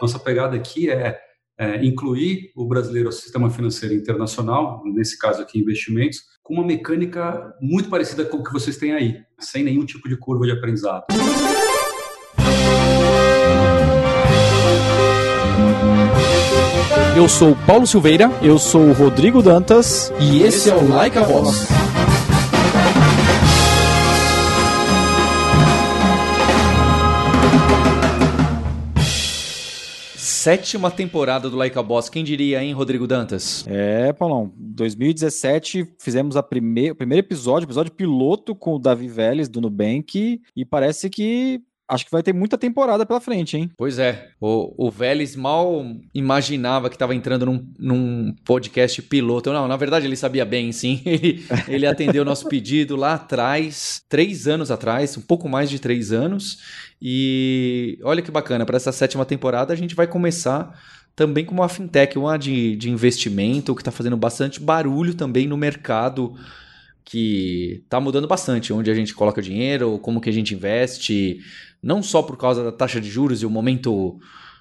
Nossa pegada aqui é, é, incluir o brasileiro ao sistema financeiro internacional, nesse caso aqui investimentos, com uma mecânica muito parecida com o que vocês têm aí, sem nenhum tipo de curva de aprendizado. Eu sou Paulo Silveira, eu sou Rodrigo Dantas e esse é o Like a Voz. Sétima temporada do Like a Boss. Quem diria, hein, Rodrigo Dantas? É, Paulão. 2017 fizemos a primeir, o primeiro episódio, episódio piloto com o Davi Vélez do Nubank e parece que acho que vai ter muita temporada pela frente, hein? Pois é. O, o Vélez mal imaginava que estava entrando num, num, podcast piloto. Não, na verdade ele sabia bem, sim. Ele, ele atendeu nosso pedido lá atrás, três anos atrás, um pouco mais de três anos. E olha que bacana, para essa sétima temporada a gente vai começar também com uma fintech, uma de, de investimento, que está fazendo bastante barulho também no mercado, que está mudando bastante, onde a gente coloca dinheiro, como que a gente investe, não só por causa da taxa de juros e o momento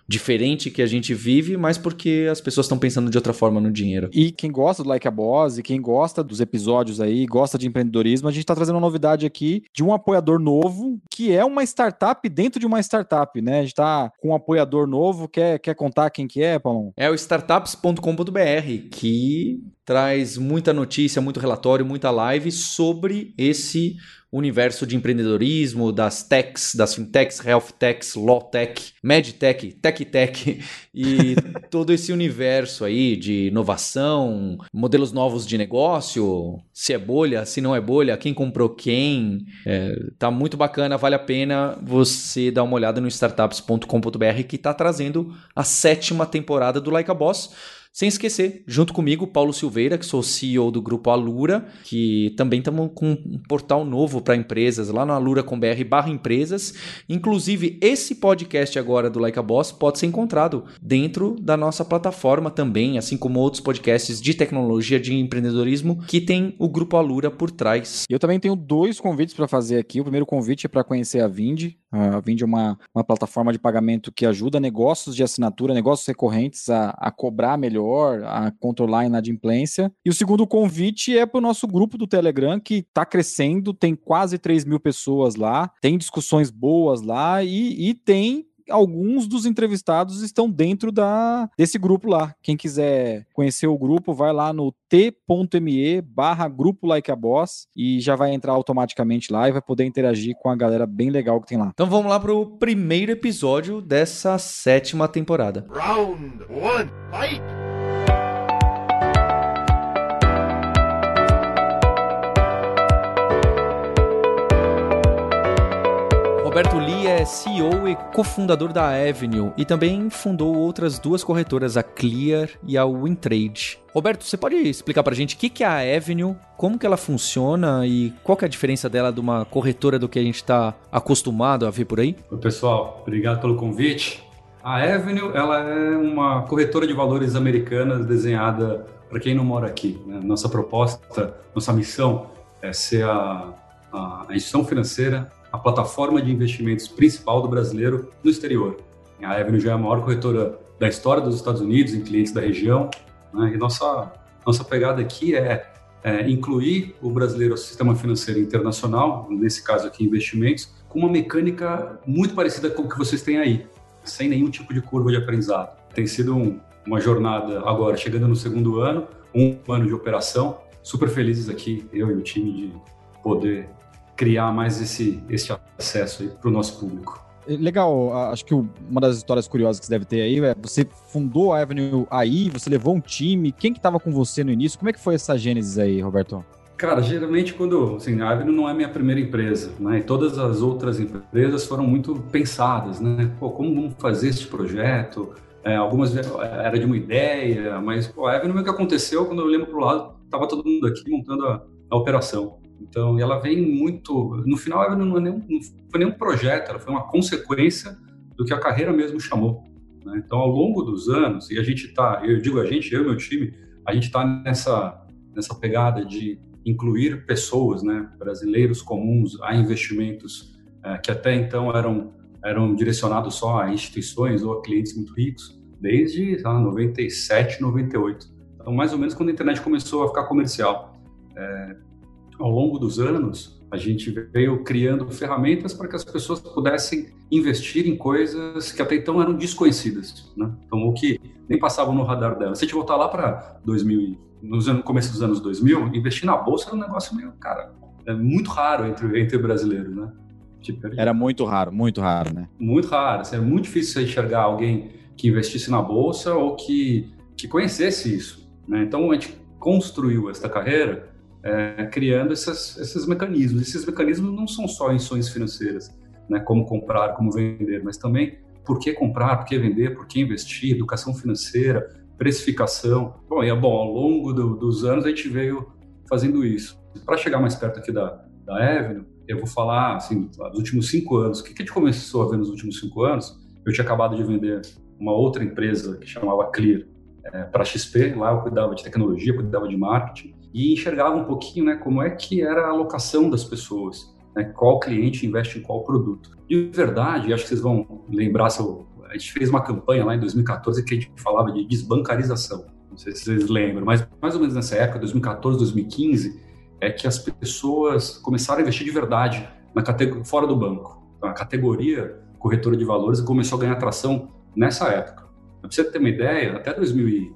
diferente que a gente vive, mas porque as pessoas estão pensando de outra forma no dinheiro. E quem gosta do Like a Boss e quem gosta dos episódios aí, gosta de empreendedorismo, a gente está trazendo uma novidade aqui de um apoiador novo, que é uma startup dentro de uma startup, né? A gente está com um apoiador novo, quer, quer contar quem que é, Paulo? É o startups.com.br, que traz muita notícia, muito relatório, muita live sobre esse universo de empreendedorismo, das techs, das fintechs, health techs, law tech, medtech, tech tech e todo esse universo aí de inovação, modelos novos de negócio, se é bolha, se não é bolha, quem comprou quem, é, tá muito bacana, vale a pena você dar uma olhada no startups.com.br que está trazendo a sétima temporada do Like a Boss. Sem esquecer, junto comigo, Paulo Silveira, que sou CEO do grupo Alura, que também estamos com um portal novo para empresas lá no alura.com.br barra empresas. Inclusive, esse podcast agora do Like a Boss pode ser encontrado dentro da nossa plataforma também, assim como outros podcasts de tecnologia, de empreendedorismo, que tem o grupo Alura por trás. Eu também tenho dois convites para fazer aqui. O primeiro convite é para conhecer a Vind. A Vind é uma, uma plataforma de pagamento que ajuda negócios de assinatura, negócios recorrentes a, a cobrar melhor melhor, a controlar a inadimplência. E o segundo convite é para o nosso grupo do Telegram, que está crescendo, tem quase 3 mil pessoas lá, tem discussões boas lá e, e tem alguns dos entrevistados estão dentro da, desse grupo lá. Quem quiser conhecer o grupo, vai lá no t.me barra grupo like a boss e já vai entrar automaticamente lá e vai poder interagir com a galera bem legal que tem lá. Então vamos lá para o primeiro episódio dessa sétima temporada. Round one, fight! Roberto Lee é CEO e cofundador da Avenue e também fundou outras duas corretoras, a Clear e a WinTrade. Roberto, você pode explicar para a gente o que é a Avenue, como que ela funciona e qual que é a diferença dela de uma corretora do que a gente está acostumado a ver por aí? Oi, pessoal, obrigado pelo convite. A Avenue ela é uma corretora de valores americana desenhada para quem não mora aqui. Né? Nossa proposta, nossa missão é ser a, a instituição financeira a plataforma de investimentos principal do brasileiro no exterior. A Avenue já é a maior corretora da história dos Estados Unidos em clientes da região. Né? E nossa, nossa pegada aqui é, é, incluir o brasileiro ao sistema financeiro internacional, nesse caso aqui investimentos, com uma mecânica muito parecida com o que vocês têm aí, sem nenhum tipo de curva de aprendizado. Tem sido um, uma jornada agora, chegando no segundo ano, um ano de operação, super felizes aqui, eu e o time, de poder criar mais esse, esse acesso para o nosso público. É, legal, acho que uma das histórias curiosas que você deve ter aí é você fundou a Avenue aí, você levou um time, quem que estava com você no início? Como é que foi essa gênesis aí, Roberto? Cara, geralmente quando, assim, a Avenue não é minha primeira empresa, né? E todas as outras empresas foram muito pensadas, né? Pô, como vamos fazer este projeto? É, algumas era de uma ideia, mas pô, a Avenue o que aconteceu quando eu lembro para o lado, estava todo mundo aqui montando a, a operação. Então, ela vem muito. No final, ela não, é nenhum, não foi nenhum projeto, ela foi uma consequência do que a carreira mesmo chamou. Né? Então, ao longo dos anos, e a gente está, eu digo a gente, eu e meu time, a gente está nessa, nessa pegada de incluir pessoas, né, brasileiros comuns, a investimentos é, que até então eram eram direcionados só a instituições ou a clientes muito ricos, desde lá, 97, 98. Então, mais ou menos quando a internet começou a ficar comercial. É, ao longo dos anos, a gente veio criando ferramentas para que as pessoas pudessem investir em coisas que até então eram desconhecidas, né? Então, o que nem passavam no radar dela. Se a gente voltar lá para 2000, no começo dos anos 2000, investir na bolsa era um negócio meio, cara, é muito raro entre, entre brasileiros, né? Tipo, era muito raro, muito raro, né? Muito raro. Assim, era muito difícil você enxergar alguém que investisse na bolsa ou que, que conhecesse isso. Né? Então, a gente construiu esta carreira é, criando essas, esses mecanismos. Esses mecanismos não são só ações financeiras, né? como comprar, como vender, mas também por que comprar, por que vender, por que investir, educação financeira, precificação. Bom, e é bom, ao longo do, dos anos a gente veio fazendo isso. Para chegar mais perto aqui da, da Avenue, eu vou falar, assim, dos últimos cinco anos. O que a gente começou a ver nos últimos cinco anos? Eu tinha acabado de vender uma outra empresa que chamava Clear é, para XP. Lá eu cuidava de tecnologia, cuidava de marketing e enxergava um pouquinho, né, como é que era a alocação das pessoas, né, qual cliente investe em qual produto. De verdade, acho que vocês vão lembrar, se a gente fez uma campanha lá em 2014 que a gente falava de desbancarização. Não sei se vocês lembram, mas mais ou menos nessa época, 2014, 2015, é que as pessoas começaram a investir de verdade na categoria, fora do banco. Então, a categoria corretora de valores começou a ganhar atração nessa época. Para você ter uma ideia, até, 2000,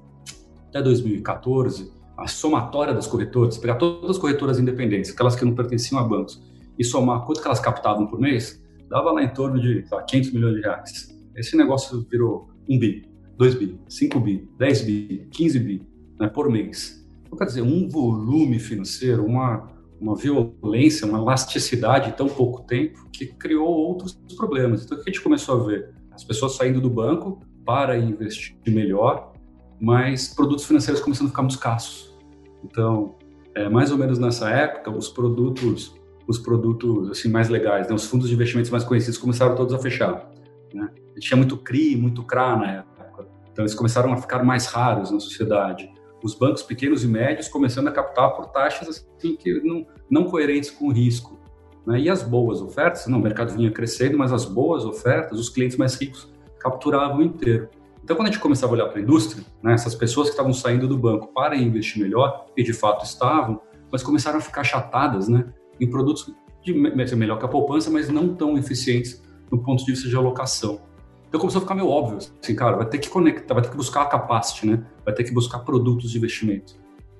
até 2014, a somatória das corretoras, pegar todas as corretoras independentes, aquelas que não pertenciam a bancos, e somar quanto que elas captavam por mês, dava lá em torno de 500 milhões de reais. Esse negócio virou 1 bi, 2 bi, 5 bi, 10 bi, 15 bi né, por mês. Então, quer dizer, um volume financeiro, uma, uma violência, uma elasticidade em tão pouco tempo que criou outros problemas. Então, o que a gente começou a ver? As pessoas saindo do banco para investir melhor, mas produtos financeiros começando a ficar muito escassos. Então, é, mais ou menos nessa época, os produtos, os produtos assim mais legais, né, os fundos de investimentos mais conhecidos começaram todos a fechar. Né? A gente tinha muito CRI, muito CRA na época, então eles começaram a ficar mais raros na sociedade os bancos pequenos e médios começando a captar por taxas assim, que não, não coerentes com o risco. Né? E as boas ofertas, não, o mercado vinha crescendo, mas as boas ofertas, os clientes mais ricos capturavam inteiro. Então, quando a gente começava a olhar para a indústria, né, essas pessoas que estavam saindo do banco para investir melhor, e de fato estavam, mas começaram a ficar chatadas né, em produtos de melhor que a poupança, mas não tão eficientes do ponto de vista de alocação. Então começou a ficar meio óbvio, assim, cara, vai ter que conectar, vai ter que buscar a capacity, né? Vai ter que buscar produtos de investimento.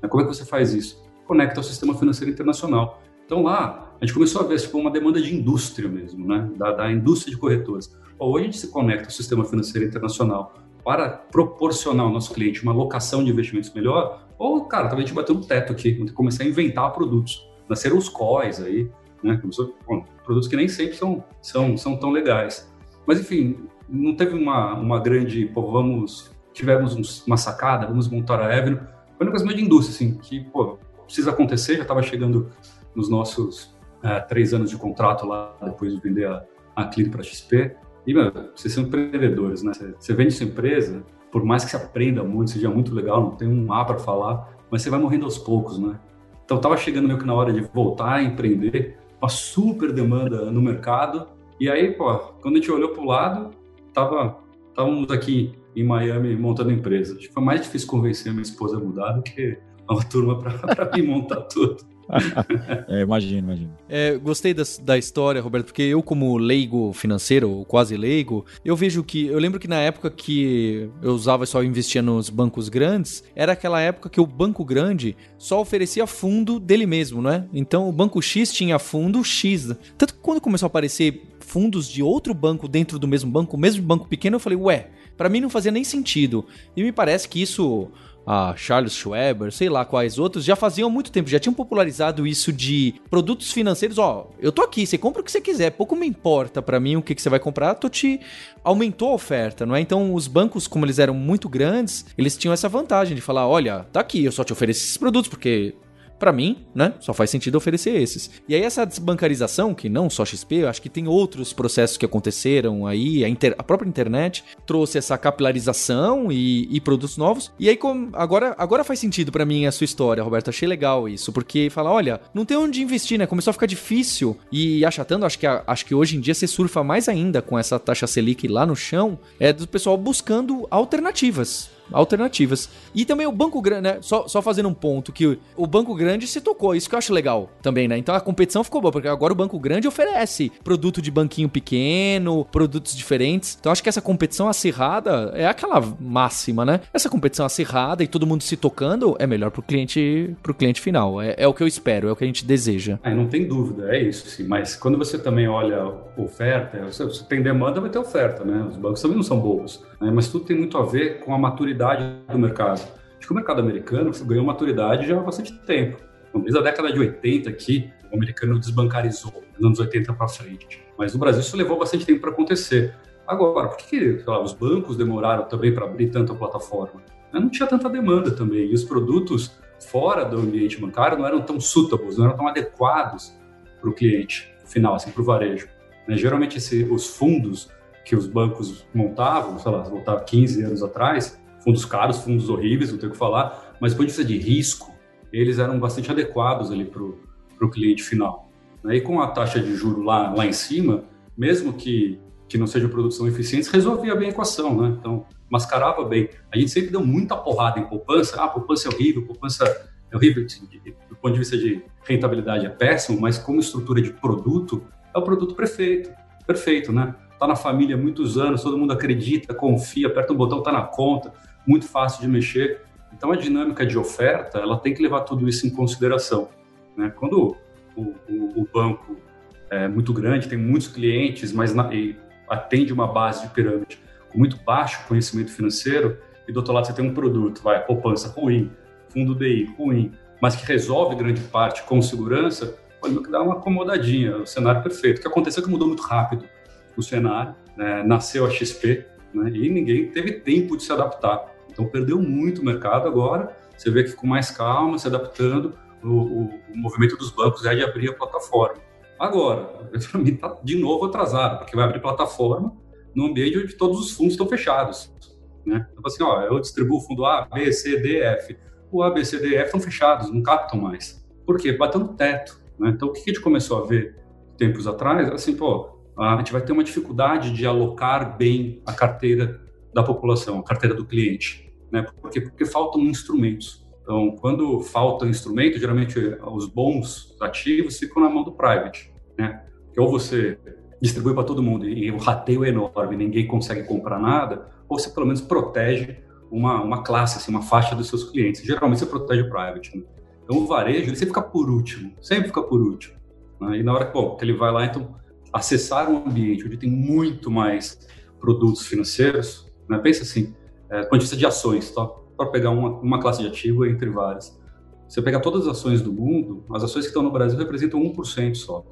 Como é que você faz isso? Conecta ao sistema financeiro internacional. Então lá, a gente começou a ver tipo, uma demanda de indústria mesmo, né? Da, da indústria de corretores. Ou a gente se conecta ao sistema financeiro internacional para proporcionar ao nosso cliente uma alocação de investimentos melhor, ou, cara, também a gente bateu no teto aqui, vamos começar a inventar produtos. Nasceram os COIs aí, né? Começou, bom, produtos que nem sempre são, são, são tão legais. Mas, enfim, não teve uma, uma grande, pô, vamos, tivemos uns, uma sacada, vamos montar a Avenue. Foi um meio de indústria, assim, que, pô, precisa acontecer, já estava chegando nos nossos é, três anos de contrato lá, depois de vender a, a Clear para XP. E, meu, vocês são empreendedores, né? Você, vende sua empresa, por mais que você aprenda muito, seja muito legal, não tem um A para falar, mas você vai morrendo aos poucos, né? Então, estava chegando meio que na hora de voltar a empreender, uma super demanda no mercado, e aí, pô, quando a gente olhou para o lado, tava, estávamos aqui em Miami montando empresa. Acho que foi mais difícil convencer a minha esposa a mudar do que uma turma para me montar tudo. é, imagino, imagino. É, gostei da, da história, Roberto, porque eu, como leigo financeiro, ou quase leigo, eu vejo que. Eu lembro que na época que eu usava só investia nos bancos grandes, era aquela época que o banco grande só oferecia fundo dele mesmo, não é? Então o banco X tinha fundo X. Tanto que quando começou a aparecer fundos de outro banco dentro do mesmo banco, mesmo banco pequeno, eu falei, ué, para mim não fazia nem sentido. E me parece que isso a Charles Schweber, sei lá quais outros, já faziam muito tempo, já tinham popularizado isso de produtos financeiros. Ó, eu tô aqui, você compra o que você quiser, pouco me importa para mim o que, que você vai comprar, tô te. Aumentou a oferta, não é? Então, os bancos, como eles eram muito grandes, eles tinham essa vantagem de falar: olha, tá aqui, eu só te ofereço esses produtos, porque para mim, né, só faz sentido oferecer esses. E aí essa desbancarização, que não só XP, eu acho que tem outros processos que aconteceram aí, a, inter, a própria internet trouxe essa capilarização e, e produtos novos. E aí com, agora, agora faz sentido para mim a sua história, Roberto. Achei legal isso, porque fala, olha, não tem onde investir, né? Começou a ficar difícil e achatando, acho que, acho que hoje em dia você surfa mais ainda com essa taxa Selic lá no chão, é do pessoal buscando alternativas alternativas. E também o Banco Grande, né? Só, só fazendo um ponto que o Banco Grande se tocou, isso que eu acho legal também, né? Então a competição ficou boa, porque agora o Banco Grande oferece produto de banquinho pequeno, produtos diferentes. Então acho que essa competição acirrada é aquela máxima, né? Essa competição acirrada e todo mundo se tocando é melhor pro cliente, pro cliente final. É, é o que eu espero, é o que a gente deseja. É, não tem dúvida, é isso, sim. Mas quando você também olha oferta, você, tem demanda, vai ter oferta, né? Os bancos também não são bobos. Né? Mas tudo tem muito a ver com a maturidade do mercado. Acho que o mercado americano ganhou maturidade já há bastante tempo. Desde a década de 80 aqui, o americano desbancarizou, nos anos 80 para frente. Mas no Brasil isso levou bastante tempo para acontecer. Agora, por que lá, os bancos demoraram também para abrir tanta plataforma? Não tinha tanta demanda também. E os produtos fora do ambiente bancário não eram tão suitables, não eram tão adequados para o cliente final, assim, para o varejo. Né? Geralmente, esse, os fundos que os bancos montavam, sei lá, voltar 15 anos atrás, fundos caros, fundos horríveis, não tenho o que falar, mas do ponto de vista de risco, eles eram bastante adequados ali para o cliente final. Né? E com a taxa de juro lá, lá em cima, mesmo que, que não sejam produtos tão eficientes, resolvia bem a equação, né? Então, mascarava bem. A gente sempre deu muita porrada em poupança, ah, poupança é horrível, poupança é horrível, do ponto de vista de rentabilidade é péssimo, mas como estrutura de produto, é o produto perfeito, perfeito, né? Tá na família há muitos anos, todo mundo acredita, confia, aperta um botão, tá na conta muito fácil de mexer. Então, a dinâmica de oferta, ela tem que levar tudo isso em consideração. Né? Quando o, o, o, banco é muito grande, tem muitos clientes, mas na, atende uma base de pirâmide com muito baixo conhecimento financeiro, e do outro lado você tem um produto, vai, poupança ruim, fundo DI ruim, mas que resolve grande parte com segurança, pode dar uma acomodadinha, o cenário perfeito. O que aconteceu é que mudou muito rápido o cenário, né? nasceu a XP, né? e ninguém teve tempo de se adaptar. Então perdeu muito o mercado agora. Você vê que com mais calma, se adaptando, o, o, o movimento dos bancos é de abrir a plataforma. Agora, para mim está de novo atrasado, porque vai abrir plataforma no ambiente onde todos os fundos estão fechados. Né? Então, assim, ó, eu distribuo o fundo A, B, C, D, F. O A, B, C, D, F estão fechados, não captam mais. Por quê? Batendo teto. Né? Então, o que a gente começou a ver tempos atrás? Assim, pô, a gente vai ter uma dificuldade de alocar bem a carteira da população, a carteira do cliente né? Porque, porque faltam instrumentos. Então, quando falta instrumento, geralmente os bons ativos ficam na mão do private, né? Ou você distribui para todo mundo e o rateio é enorme, ninguém consegue comprar nada, ou você pelo menos protege uma, uma classe, assim, uma faixa dos seus clientes. Geralmente você protege o private. Né? Então, o varejo, ele sempre fica por último, sempre fica por último. Né? E na hora que, bom, que ele vai lá, então, acessar um ambiente onde tem muito mais produtos financeiros, né? pensa assim, é, ponto de ações, tá? para pegar uma, uma classe de ativo entre várias. Você pegar todas as ações do mundo, as ações que estão no Brasil representam 1% só.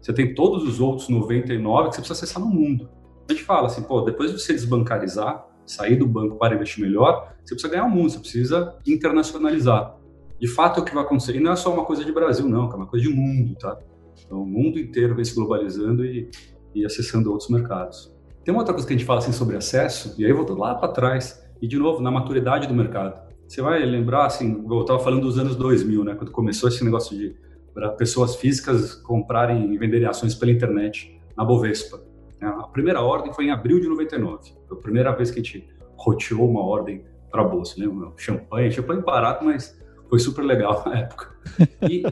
Você tem todos os outros 99 que você precisa acessar no mundo. A gente fala assim, pô, depois de você desbancarizar, sair do banco para investir melhor, você precisa ganhar o mundo, você precisa internacionalizar. De fato, é o que vai acontecer. E não é só uma coisa de Brasil, não, é uma coisa de mundo, tá? Então, o mundo inteiro vem se globalizando e, e acessando outros mercados. Tem uma outra coisa que a gente fala assim sobre acesso, e aí voltando lá para trás, e de novo, na maturidade do mercado. Você vai lembrar, assim, eu estava falando dos anos 2000, né, quando começou esse negócio de pessoas físicas comprarem e venderem ações pela internet na Bovespa. Né. A primeira ordem foi em abril de 99. Foi a primeira vez que a gente roteou uma ordem para a bolsa. Lembra? Champanhe, champanhe barato, mas foi super legal na época. E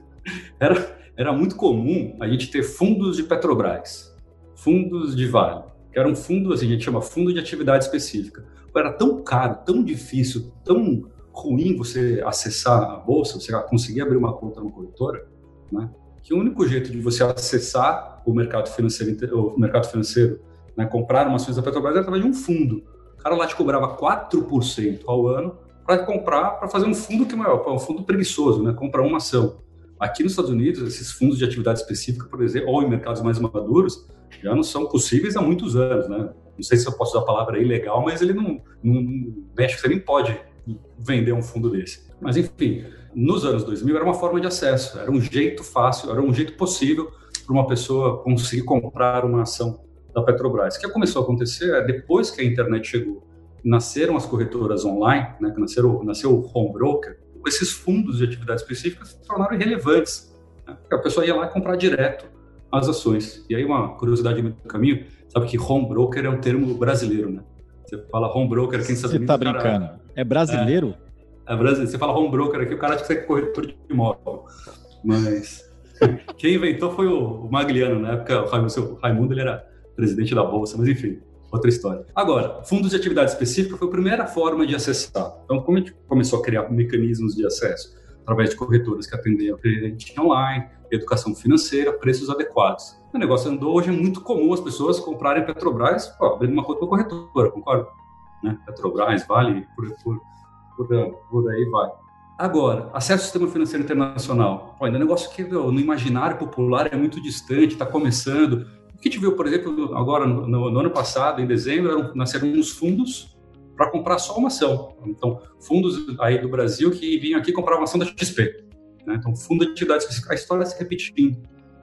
era, era muito comum a gente ter fundos de Petrobras, fundos de Vale, que era um fundo, assim, a gente chama fundo de atividade específica. Era tão caro, tão difícil, tão ruim você acessar a bolsa, você conseguir abrir uma conta numa corretora, né? que o único jeito de você acessar o mercado financeiro, o mercado financeiro, né, comprar uma ações da Petrobras era através de um fundo. O cara lá te cobrava 4% ao ano para comprar, para fazer um fundo que é um fundo preguiçoso, né, comprar uma ação. Aqui nos Estados Unidos, esses fundos de atividade específica, por exemplo, ou em mercados mais maduros, já não são possíveis há muitos anos, né? Não sei se eu posso usar a palavra ilegal, mas ele não, não mexe, você nem pode vender um fundo desse. Mas, enfim, nos anos 2000 era uma forma de acesso, era um jeito fácil, era um jeito possível para uma pessoa conseguir comprar uma ação da Petrobras. O que começou a acontecer é depois que a internet chegou, nasceram as corretoras online, né, nasceram, nasceu o home broker, esses fundos de atividade específica se tornaram irrelevantes. Né, a pessoa ia lá comprar direto as ações. E aí uma curiosidade no caminho, sabe que home broker é um termo brasileiro, né? Você fala home broker aqui em Estados Você tá brincando? Cara, é brasileiro? É, é brasileiro. Você fala home broker aqui, o cara acha que você é corretor de imóvel. Mas quem inventou foi o Magliano, na época o Raimundo ele era presidente da Bolsa, mas enfim, outra história. Agora, fundos de atividade específica foi a primeira forma de acessar. Então, como a gente começou a criar mecanismos de acesso? Através de corretoras que atendiam cliente online, educação financeira, preços adequados. O negócio andou, hoje é muito comum as pessoas comprarem Petrobras, abrindo uma conta com corretora, concorda? Né? Petrobras, Vale, por, por, por, por aí vai. Agora, acesso ao sistema financeiro internacional. Ainda é um negócio que no imaginário popular é muito distante, está começando. Que a gente viu, por exemplo, agora no, no ano passado, em dezembro, nasceram uns fundos para comprar só uma ação. Então, fundos aí do Brasil que vinham aqui comprar uma ação da XP. Né? Então, fundo de atividades a história se repetindo.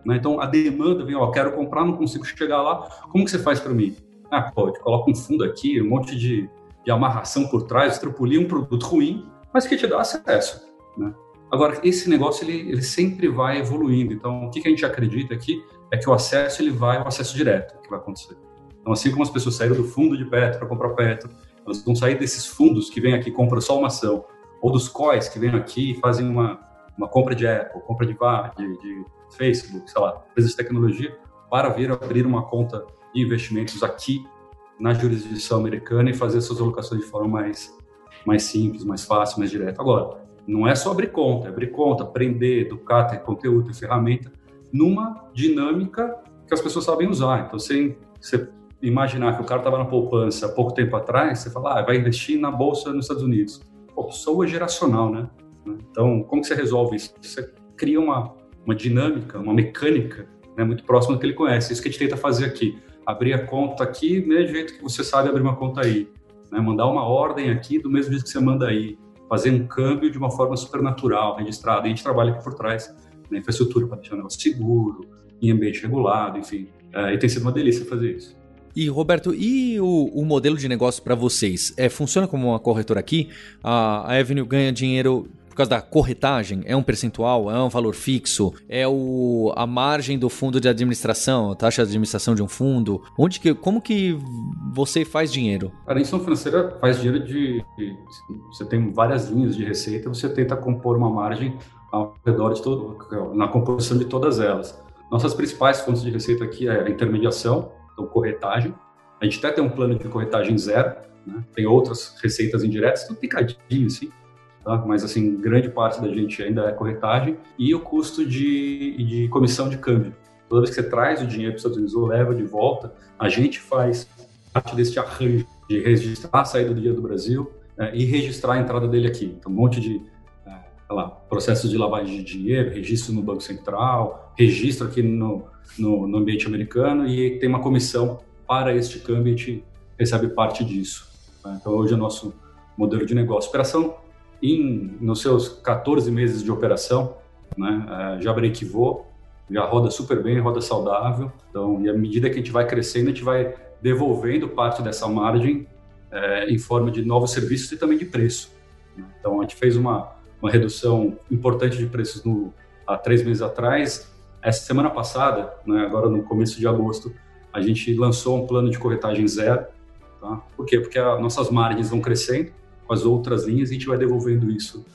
Né? Então, a demanda vem, ó, quero comprar, não consigo chegar lá, como que você faz para mim? Ah, pode, coloca um fundo aqui, um monte de, de amarração por trás, extrapolia um produto ruim, mas que te dá acesso. Né? Agora, esse negócio ele, ele sempre vai evoluindo. Então, o que, que a gente acredita aqui é que o acesso ele vai o acesso direto que vai acontecer. Então, assim como as pessoas saíram do fundo de Petro para comprar Petro, elas vão sair desses fundos que vêm aqui e compram só uma ação, ou dos COIs que vêm aqui e fazem uma, uma compra de Apple, compra de, de, de Facebook, sei lá, empresas de tecnologia, para vir abrir uma conta de investimentos aqui na jurisdição americana e fazer suas alocações de forma mais, mais simples, mais fácil, mais direta. Agora, não é só abrir conta, é abrir conta, aprender, educar, ter conteúdo, ter ferramenta, numa dinâmica que as pessoas sabem usar. Então, você, você imaginar que o cara estava na poupança pouco tempo atrás, você fala, ah, vai investir na bolsa nos Estados Unidos. Pô, soa geracional, né? Então, como que você resolve isso? Você cria uma, uma dinâmica, uma mecânica né, muito próxima do que ele conhece. Isso que a gente tenta fazer aqui. Abrir a conta aqui do mesmo jeito que você sabe abrir uma conta aí. Né, mandar uma ordem aqui do mesmo jeito que você manda aí. Fazer um câmbio de uma forma supernatural, registrada. E a gente trabalha aqui por trás na infraestrutura para deixar o negócio seguro, em ambiente regulado, enfim. É, e tem sido uma delícia fazer isso. E Roberto, e o, o modelo de negócio para vocês? É, funciona como uma corretora aqui? A, a Avenue ganha dinheiro por causa da corretagem? É um percentual? É um valor fixo? É o, a margem do fundo de administração, a taxa de administração de um fundo? Onde que, como que você faz dinheiro? A instituição financeira faz dinheiro de, de, Você tem várias linhas de receita, você tenta compor uma margem ao redor de todo, na composição de todas elas. Nossas principais fontes de receita aqui é a intermediação, então corretagem. A gente até tem um plano de corretagem zero, né? tem outras receitas indiretas, tudo picadinho, assim tá? mas assim, grande parte da gente ainda é corretagem, e o custo de, de comissão de câmbio. Toda vez que você traz o dinheiro para os Estados Unidos ou leva de volta, a gente faz parte desse arranjo de registrar a saída do dia do Brasil é, e registrar a entrada dele aqui. Então, um monte de lá, de lavagem de dinheiro, registro no Banco Central, registro aqui no, no, no ambiente americano e tem uma comissão para este câmbio e a gente recebe parte disso. Tá? Então, hoje é o nosso modelo de negócio. Operação em, nos seus 14 meses de operação, né, é, já brequivou, já roda super bem, roda saudável. Então, e à medida que a gente vai crescendo, a gente vai devolvendo parte dessa margem é, em forma de novos serviços e também de preço. Então, a gente fez uma, uma redução importante de preços no, há três meses atrás. Essa semana passada, né, agora no começo de agosto, a gente lançou um plano de corretagem zero. Tá? Por quê? Porque as nossas margens vão crescendo com as outras linhas e a gente vai devolvendo isso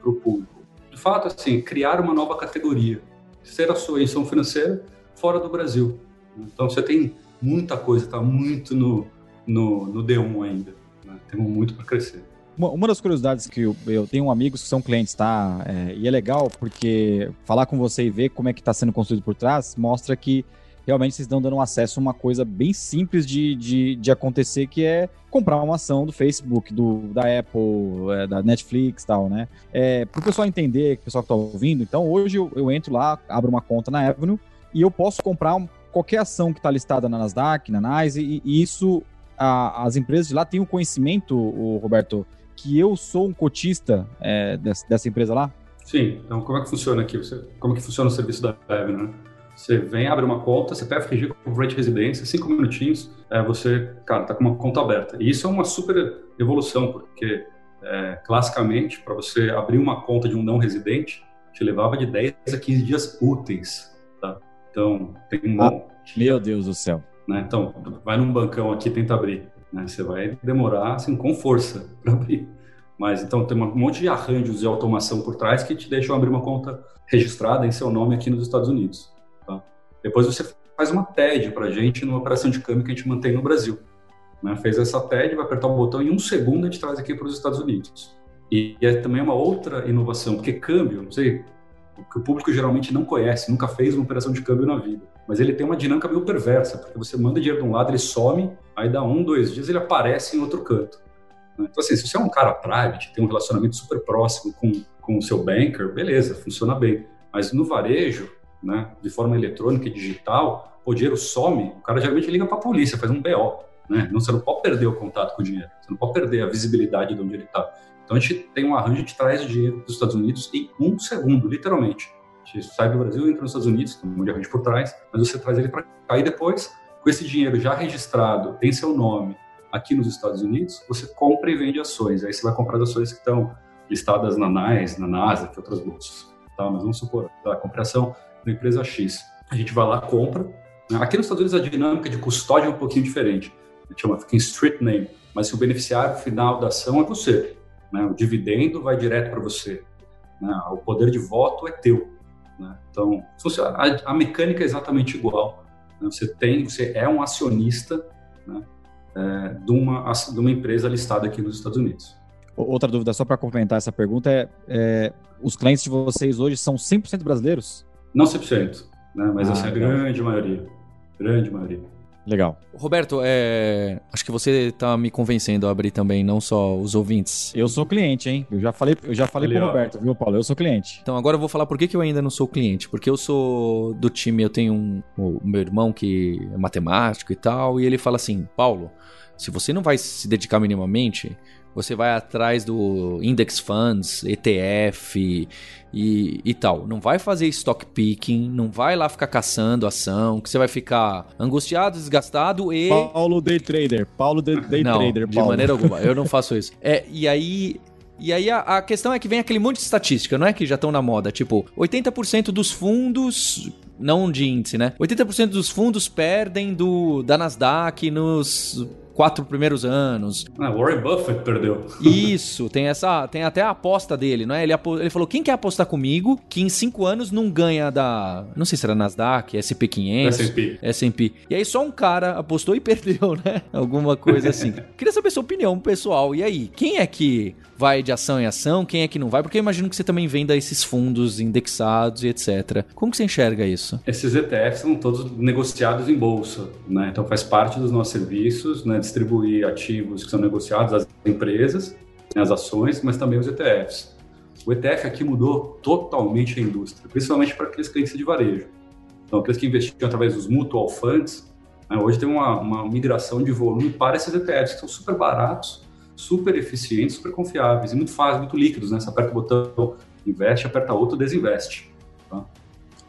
para o público. De fato, assim, criar uma nova categoria, ser a sua instituição financeira fora do Brasil. Então, você tem muita coisa, está muito no, no, no D1 ainda. Né? Temos muito para crescer. Uma, uma, das curiosidades que eu, eu, tenho amigos que são clientes, tá? É, e é legal porque falar com você e ver como é que está sendo construído por trás mostra que realmente vocês estão dando acesso a uma coisa bem simples de, de, de acontecer, que é comprar uma ação do Facebook, do, da Apple, é, da Netflix e tal, né? É, para o pessoal entender, o pessoal que está ouvindo, então hoje eu, eu, entro lá, abro uma conta na Avenue e eu posso comprar qualquer ação que está listada na Nasdaq, na NYSE, e, e isso, as empresas de lá têm o conhecimento, o Roberto, que eu sou um cotista é, dessa, dessa, empresa lá? Sim. Então, como é que funciona aqui? Você, como é que funciona o serviço da Web, né? Você vem, abre uma conta, CPF, com Corporate Residência, cinco minutinhos, é, você, cara, tá com uma conta aberta. E isso é uma super evolução, porque é, classicamente, para você abrir uma conta de um não residente, te levava de 10 a 15 dias úteis, tá? Então, tem um ah, Meu Deus do céu. Né? Então, vai num bancão aqui tenta abrir. Né? Você vai demorar, assim, com força para abrir. Mas, então, tem um monte de arranjos de automação por trás que te deixam abrir uma conta registrada em seu nome aqui nos Estados Unidos. Tá? Depois você faz uma TED para a gente numa operação de câmbio que a gente mantém no Brasil. Né? Fez essa TED, vai apertar o botão e em um segundo a gente traz aqui para os Estados Unidos. E é também uma outra inovação, porque câmbio, não sei, o que o público geralmente não conhece, nunca fez uma operação de câmbio na vida. Mas ele tem uma dinâmica meio perversa, porque você manda dinheiro de um lado, ele some, aí dá um, dois dias, ele aparece em outro canto. Né? Então, assim, se você é um cara private, tem um relacionamento super próximo com, com o seu banker, beleza, funciona bem. Mas no varejo, né, de forma eletrônica e digital, o dinheiro some, o cara geralmente liga para a polícia, faz um BO. Né? Não, você não pode perder o contato com o dinheiro, você não pode perder a visibilidade de onde ele está. Então a gente tem um arranjo que traz o dinheiro dos Estados Unidos em um segundo, literalmente. Gente sai do Brasil, entra nos Estados Unidos, um monte de arranjo por trás, mas você traz ele para cá e depois, com esse dinheiro já registrado, tem seu nome aqui nos Estados Unidos, você compra e vende ações. Aí você vai comprar as ações que estão listadas na NAS, na NASA, que outras bolsas. Tá? Mas vamos supor, a compração da empresa X. A gente vai lá, compra. Aqui nos Estados Unidos a dinâmica de custódia é um pouquinho diferente. A gente chama, fica em street name, mas se o beneficiário final da ação é você. Né? O dividendo vai direto para você. Né? O poder de voto é teu. Né? Então, a, a, mecânica é exatamente igual. Né? Você tem, você é um acionista né? é, de, uma, de uma empresa listada aqui nos Estados Unidos. Outra dúvida, só para complementar essa pergunta, é, é, os clientes de vocês hoje são 100% brasileiros? Não 100%, né? mas ah, essa é a grande maioria. Grande maioria. Legal. Roberto, é... acho que você está me convencendo a abrir também, não só os ouvintes. Eu sou cliente, hein? Eu já falei, eu já falei pro Roberto, viu, Paulo? Eu sou cliente. Então agora eu vou falar por que, que eu ainda não sou cliente. Porque eu sou do time, eu tenho um, o meu irmão que é matemático e tal, e ele fala assim: Paulo, se você não vai se dedicar minimamente, você vai atrás do index funds, ETF e, e tal. Não vai fazer stock picking, não vai lá ficar caçando ação, que você vai ficar angustiado, desgastado e. Paulo Day Trader. Paulo Day, day não, Trader. Paulo. De maneira alguma. Eu não faço isso. É, e aí. E aí a, a, questão é que vem aquele monte de estatística, não é que já estão na moda, tipo, 80% dos fundos, não de índice, né? 80% dos fundos perdem do da Nasdaq nos quatro primeiros anos. Ah, Warren Buffett perdeu. Isso, tem essa, tem até a aposta dele, não é? Ele, ele falou, quem quer apostar comigo que em cinco anos não ganha da, não sei se era Nasdaq, SP500, S&P. S&P. E aí só um cara apostou e perdeu, né? Alguma coisa assim. Queria saber sua opinião, pessoal. E aí, quem é que vai de ação em ação, quem é que não vai? Porque eu imagino que você também venda esses fundos indexados e etc. Como que você enxerga isso? Esses ETFs são todos negociados em bolsa, né? Então faz parte dos nossos serviços, né? Distribuir ativos que são negociados às empresas, né? as ações, mas também os ETFs. O ETF aqui mudou totalmente a indústria, principalmente para aqueles clientes de varejo. Então, aqueles que investiam através dos mutual funds, né? hoje tem uma, uma migração de volume para esses ETFs, que são super baratos, super eficientes, super confiáveis e muito fáceis, muito líquidos, né? Você aperta o botão investe, aperta outro, desinveste. Tá?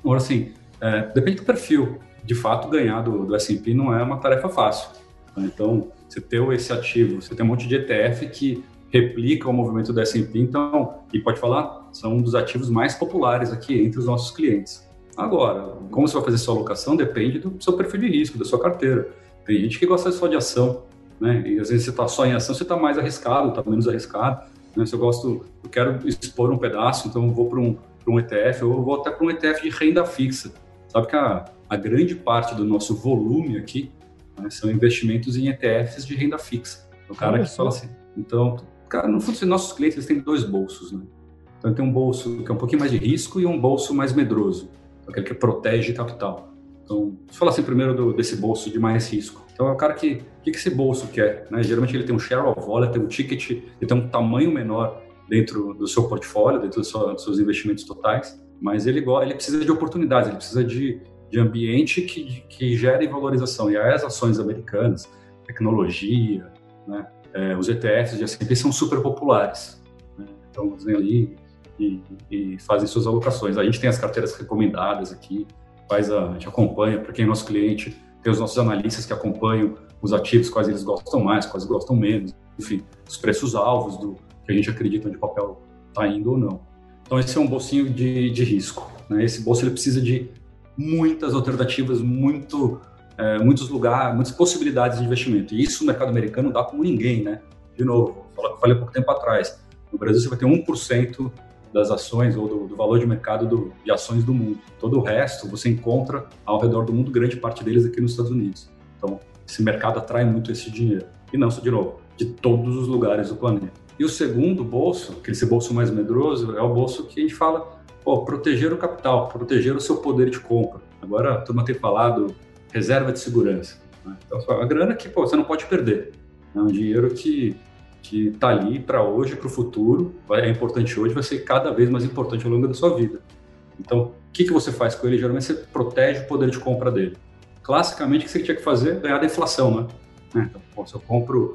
Agora, assim, é, depende do perfil. De fato, ganhar do, do S&P não é uma tarefa fácil. Tá? Então, você ter esse ativo, você tem um monte de ETF que replica o movimento do S&P, então, e pode falar, são um dos ativos mais populares aqui entre os nossos clientes. Agora, como você vai fazer sua alocação depende do seu perfil de risco, da sua carteira. Tem gente que gosta só de ação, né? E às vezes você está só em ação, você está mais arriscado, está menos arriscado. Né? Se eu gosto, eu quero expor um pedaço, então eu vou para um, um ETF, ou eu vou até para um ETF de renda fixa. Sabe que a, a grande parte do nosso volume aqui né, são investimentos em ETFs de renda fixa. O cara que fala assim. Então, cara, no fundo, nossos clientes eles têm dois bolsos, né? Então, tem um bolso que é um pouquinho mais de risco e um bolso mais medroso, aquele que protege capital. Então, eu falar assim primeiro do, desse bolso de mais risco. Então, é o cara que, o que esse bolso quer? Né? Geralmente ele tem um share of wallet, tem um ticket, ele tem um tamanho menor dentro do seu portfólio, dentro do seu, dos seus investimentos totais, mas ele, ele precisa de oportunidades, ele precisa de, de ambiente que, que gere valorização. E aí as ações americanas, tecnologia, né? é, os ETFs de S&P são super populares. Né? Então, eles vêm ali e, e, fazem suas alocações. A gente tem as carteiras recomendadas aqui, faz a, a gente acompanha, para quem é nosso cliente, tem os nossos analistas que acompanham os ativos, quais eles gostam mais, quais gostam menos, enfim, os preços alvos do que a gente acredita onde o papel está indo ou não. Então, esse é um bolsinho de, de risco. Né? Esse bolso ele precisa de muitas alternativas, muito, é, muitos lugares, muitas possibilidades de investimento. E isso o mercado americano dá como ninguém, né? De novo, falei há pouco tempo atrás. No Brasil, você vai ter 1% das ações ou do, do valor de mercado do, de ações do mundo. Todo o resto você encontra ao redor do mundo, grande parte deles aqui nos Estados Unidos. Então, esse mercado atrai muito esse dinheiro. E não, de novo, de todos os lugares do planeta. E o segundo bolso, que esse bolso mais medroso, é o bolso que a gente fala, pô, proteger o capital, proteger o seu poder de compra. Agora, a turma tem falado reserva de segurança. Né? Então, a grana que pô, você não pode perder. É um dinheiro que que está ali para hoje, para o futuro, é importante hoje, vai ser cada vez mais importante ao longo da sua vida. Então, o que, que você faz com ele? Geralmente você protege o poder de compra dele. Classicamente, o que você tinha que fazer? Ganhar da inflação, né? É, então, se eu compro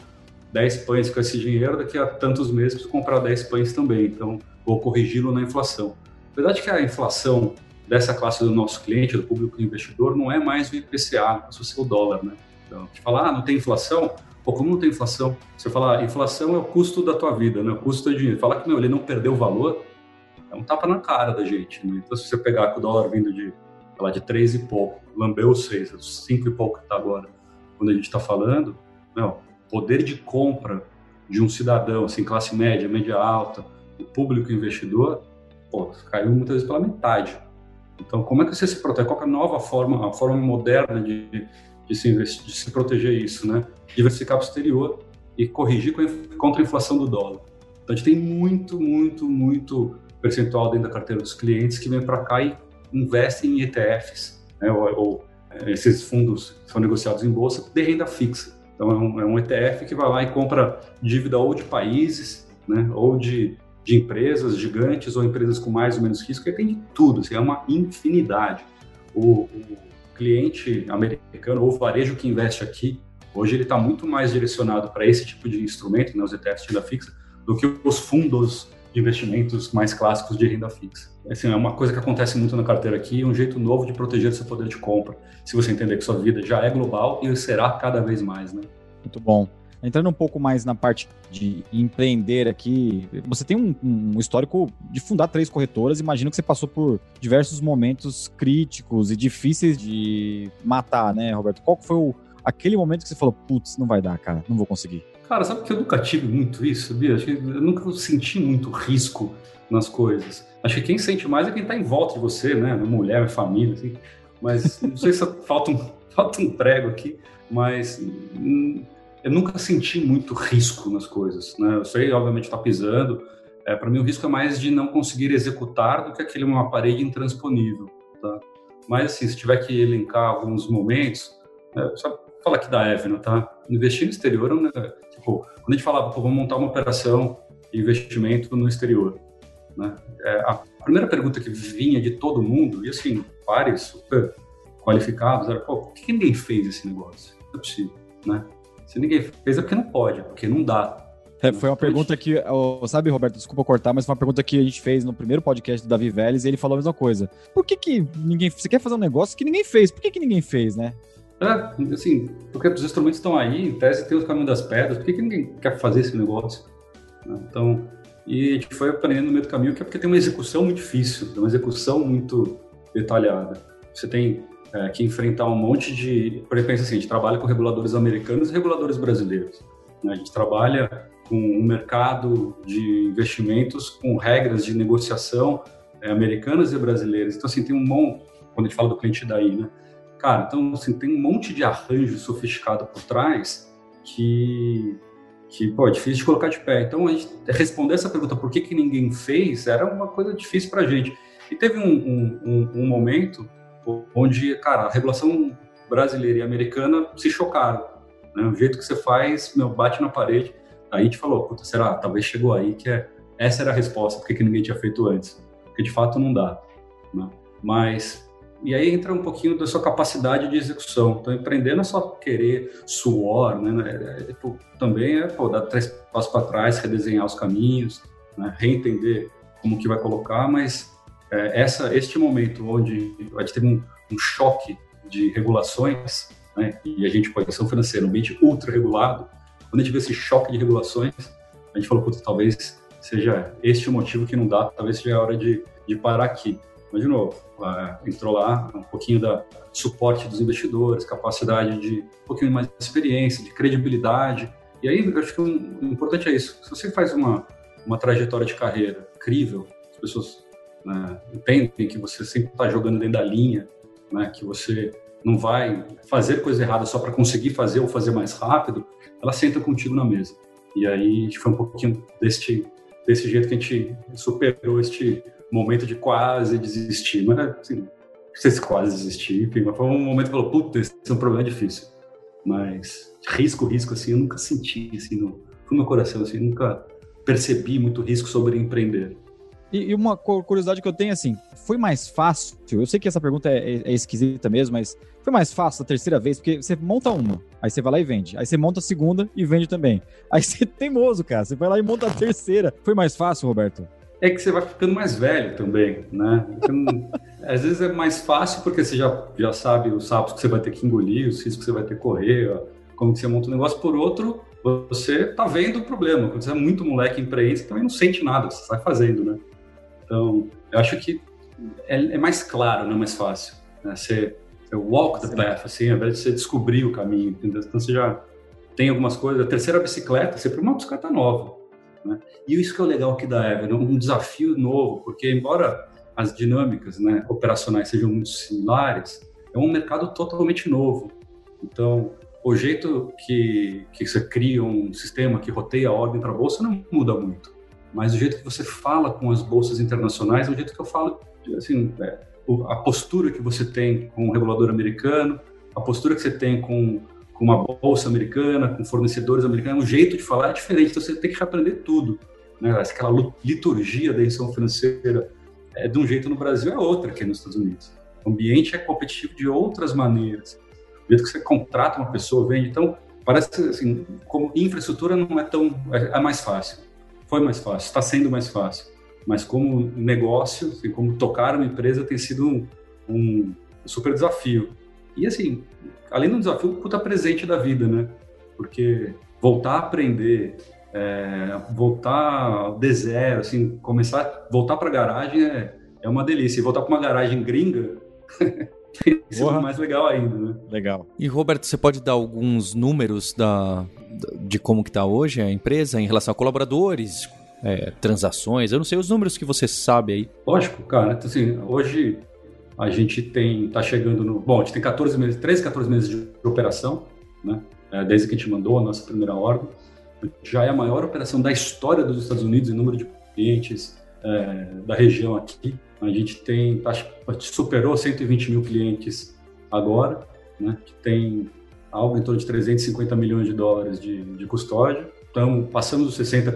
10 pães com esse dinheiro, daqui a tantos meses preciso comprar 10 pães também. Então, vou corrigi-lo na inflação. A verdade é que a inflação dessa classe do nosso cliente, do público investidor, não é mais o IPCA, fosse o dólar, né? Então, a gente fala, ah, não tem inflação, Pô, como não tem inflação? Você falar, inflação é o custo da tua vida, né? o custo do dinheiro. Falar que meu, ele não perdeu valor é um tapa na cara da gente. Né? Então, se você pegar com o dólar vindo de, falar de três e pouco, lambeu seis, cinco e pouco que está agora, quando a gente está falando, não, poder de compra de um cidadão, assim, classe média, média alta, o público investidor, pô, caiu muitas vezes pela metade. Então, como é que você se protege? Qual é a nova forma, a forma moderna de, de se, de se proteger isso, né? Diversificar para o exterior e corrigir contra a inflação do dólar. Então, a gente tem muito, muito, muito percentual dentro da carteira dos clientes que vem para cá e investem em ETFs, né? ou, ou, é, esses fundos são negociados em bolsa de renda fixa. Então, é um, é um ETF que vai lá e compra dívida ou de países, né? ou de, de empresas gigantes, ou empresas com mais ou menos risco, e tem de tudo, assim, é uma infinidade. O, o cliente americano ou varejo que investe aqui, hoje ele está muito mais direcionado para esse tipo de instrumento, né, os ETFs de renda fixa, do que os fundos de investimentos mais clássicos de renda fixa. Assim, é uma coisa que acontece muito na carteira aqui, um jeito novo de proteger seu poder de compra, se você entender que sua vida já é global e será cada vez mais, né? Muito bom. Entrando um pouco mais na parte de empreender aqui, você tem um, um, histórico de fundar três corretoras. Imagino que você passou por diversos momentos críticos e difíceis de matar, né, Roberto? Qual foi o, aquele momento que você falou, putz, não vai dar, cara, não vou conseguir? Cara, sabe que eu nunca tive muito isso, sabia? Acho que eu nunca senti muito risco nas coisas. Acho que quem sente mais é quem está em volta de você, né? Mulher, família, assim. Mas não sei se falta um, falta um prego aqui, mas hum, eu nunca senti muito risco nas coisas, né? Eu sei, obviamente, está pisando. É, para mim, o risco é mais de não conseguir executar do que aquele uma parede intransponível, tá? Mas, assim, se tiver que elencar alguns momentos, é, só falar aqui da Evno, tá? Investir no exterior, né? Tipo, quando a gente falava, vamos montar uma operação de investimento no exterior, né? É, a primeira pergunta que vinha de todo mundo, e assim, vários super qualificados, era, pô, por que ninguém fez esse negócio? Não é possível, né? Se ninguém fez é porque não pode, porque não dá. É, foi uma pergunta que, sabe, Roberto, desculpa cortar, mas foi uma pergunta que a gente fez no primeiro podcast do Davi Vélez e ele falou a mesma coisa. Por que, que ninguém. Você quer fazer um negócio que ninguém fez? Por que, que ninguém fez, né? É, assim, porque os instrumentos estão aí, em tese tem os caminhos das pedras, por que, que ninguém quer fazer esse negócio? Então, e a gente foi aprendendo no meio do caminho que é porque tem uma execução muito difícil, tem uma execução muito detalhada. Você tem é, que enfrentar um monte de. Por exemplo, assim, a gente trabalha com reguladores americanos e reguladores brasileiros. Né? A gente trabalha com um mercado de investimentos com regras de negociação é, americanas e brasileiras. Então, assim, tem um monte, quando a gente fala do cliente daí, né? Cara, então, assim, tem um monte de arranjo sofisticado por trás que, que pô, é difícil de colocar de pé. Então, a gente responder essa pergunta, por que, que ninguém fez, era uma coisa difícil para a gente. E teve um, um, um, um momento onde, cara, a regulação brasileira e americana se chocaram. Né? O jeito que você faz, meu, bate na parede. Aí gente falou, puta, será? Talvez chegou aí que é, essa era a resposta, porque que ninguém tinha feito antes. Porque de fato não dá. Né? Mas e aí entra um pouquinho da sua capacidade de execução. Então, empreender não é só querer suor, né? É, é, é também é pô, dar três passos para trás, redesenhar os caminhos, né? reentender como que vai colocar, mas é, essa, este momento onde a gente teve um, um choque de regulações, né? e a gente pode ser financeiro, um ambiente ultra regulado, quando a gente vê esse choque de regulações, a gente falou, talvez seja este o motivo que não dá, talvez seja a hora de, de parar aqui. Mas, de novo, entrou lá um pouquinho da suporte dos investidores, capacidade de um pouquinho mais de experiência, de credibilidade. E aí, eu acho que o importante é isso. Se você faz uma, uma trajetória de carreira incrível, as pessoas né, entendem que você sempre está jogando dentro da linha, né, que você não vai fazer coisa errada só para conseguir fazer ou fazer mais rápido, ela senta contigo na mesa. E aí foi um pouquinho desse, desse jeito que a gente superou este momento de quase desistir. Mas, assim, se quase desistir, enfim, mas foi um momento que falou, puta, esse é um problema difícil. Mas risco, risco, assim, eu nunca senti, assim, no, no meu coração, assim, nunca percebi muito risco sobre empreender. E, e, uma curiosidade que eu tenho, assim, foi mais fácil? Eu sei que essa pergunta é, é, é, esquisita mesmo, mas foi mais fácil a terceira vez, porque você monta uma, aí você vai lá e vende. Aí você monta a segunda e vende também. Aí você é teimoso, cara. Você vai lá e monta a terceira. Foi mais fácil, Roberto? É que você vai ficando mais velho também, né? Então, às vezes é mais fácil porque você já, já sabe os sapos que você vai ter que engolir, os riscos que você vai ter que correr, ó, como que você monta o um negócio. Por outro, você tá vendo o problema. Quando você é muito moleque empreende, você também não sente nada, você sai fazendo, né? Então, eu acho que é, é mais claro, não é mais fácil. Né? Você, você walk the path, assim, ao invés de você descobrir o caminho, entendeu? Então, você já tem algumas coisas. A terceira bicicleta, sempre uma bicicleta nova. Né? E isso que é o legal aqui da Ever, um desafio novo, porque embora as dinâmicas né, operacionais sejam muito similares, é um mercado totalmente novo. Então, o jeito que, que você cria um sistema que roteia a ordem para a bolsa não muda muito mas o jeito que você fala com as bolsas internacionais é o jeito que eu falo, assim, é, a postura que você tem com o regulador americano, a postura que você tem com, com uma bolsa americana, com fornecedores americanos, o jeito de falar é diferente, então você tem que reaprender tudo. Né? Aquela liturgia da emissão financeira é de um jeito no Brasil, é outra aqui nos Estados Unidos. O ambiente é competitivo de outras maneiras. O jeito que você contrata uma pessoa, vende. Então, parece assim, como infraestrutura não é tão. é, é mais fácil foi mais fácil, está sendo mais fácil. Mas como negócio, assim, como tocar uma empresa tem sido um, um super desafio. E assim, além do desafio, puta presente da vida, né? Porque voltar a aprender, é, voltar de zero, assim, começar, voltar para a garagem é, é uma delícia. E voltar para uma garagem gringa tem sido mais legal ainda, né? Legal. E Roberto, você pode dar alguns números da, de como que está hoje a empresa em relação a colaboradores, é, transações? Eu não sei os números que você sabe aí. Lógico, cara. Então, assim, hoje a gente tem, tá chegando no... Bom, a gente tem 14 meses, 13, 14 meses de operação, né? É, desde que a gente mandou a nossa primeira ordem. Já é a maior operação da história dos Estados Unidos em número de clientes é, da região aqui. A gente tem, tá, superou 120 mil clientes agora, né? Que tem algo em torno de 350 milhões de dólares de, de custódia. Então, passamos os 60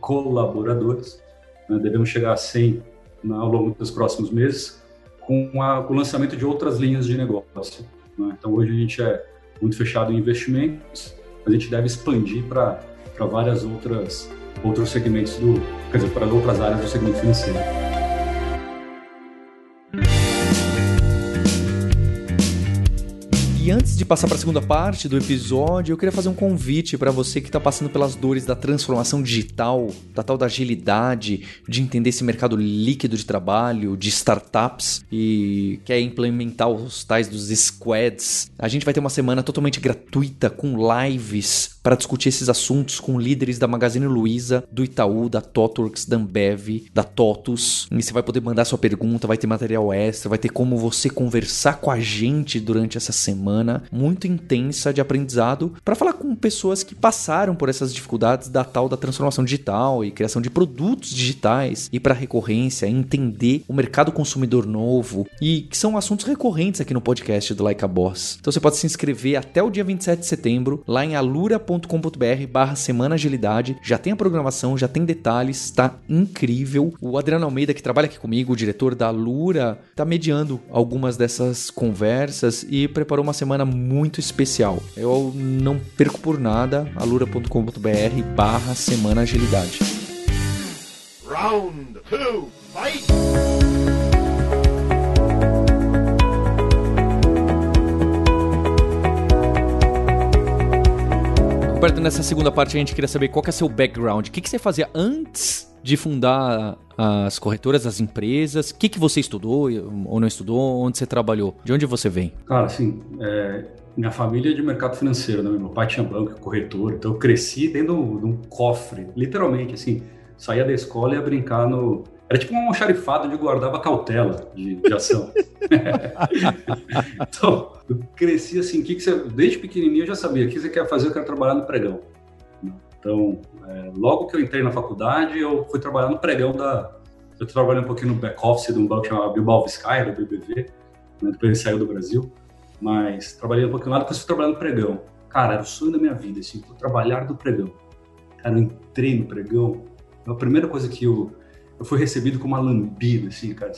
colaboradores, né, devemos chegar a 100 ao longo dos próximos meses, com, a, com, o lançamento de outras linhas de negócio. Né? Então, hoje a gente é muito fechado em investimentos, a gente deve expandir para várias outras outros segmentos do, quer dizer, para outras áreas do segmento financeiro. E antes de passar para a segunda parte do episódio, eu queria fazer um convite para você que está passando pelas dores da transformação digital, da tal da agilidade, de entender esse mercado líquido de trabalho, de startups e quer implementar os tais dos squads. A gente vai ter uma semana totalmente gratuita com lives para discutir esses assuntos com líderes da Magazine Luiza, do Itaú, da Totworks, da Ambev, da Totus. E você vai poder mandar sua pergunta, vai ter material extra, vai ter como você conversar com a gente durante essa semana semana muito intensa de aprendizado para falar com pessoas que passaram por essas dificuldades da tal da transformação digital e criação de produtos digitais e para recorrência, entender o mercado consumidor novo e que são assuntos recorrentes aqui no podcast do Like a Boss. Então você pode se inscrever até o dia 27 de setembro lá em alura.com.br barra semana agilidade. Já tem a programação, já tem detalhes, tá incrível. O Adriano Almeida, que trabalha aqui comigo, o diretor da Alura, tá mediando algumas dessas conversas e preparou uma semana muito especial. Eu não perco por nada, alura.com.br barra semana agilidade. Round 2, fight! Roberto, nessa segunda parte a gente queria saber qual que é seu background. O que, que você fazia antes de fundar as corretoras, as empresas? O que, que você estudou ou não estudou? Onde você trabalhou? De onde você vem? Cara, assim, é, minha família é de mercado financeiro, né? Meu pai tinha banco, corretor, então eu cresci dentro de um cofre, literalmente, assim, saía da escola e ia brincar no... Era tipo um xarifado onde guardava cautela de, de ação. então, eu cresci assim, que, que você... Desde pequenininho eu já sabia, o que você quer fazer? Eu quero trabalhar no pregão. Então, é, logo que eu entrei na faculdade, eu fui trabalhar no pregão da. Eu trabalhei um pouquinho no back-office de um banco chamado Bilbao Vizcaya, do BBV, né, depois ele saiu do Brasil, mas trabalhei um pouquinho lá, depois fui trabalhar no pregão. Cara, era o sonho da minha vida, assim, trabalhar no pregão. Cara, eu entrei no pregão, a primeira coisa que eu, eu fui recebido com uma lambida, assim, cara,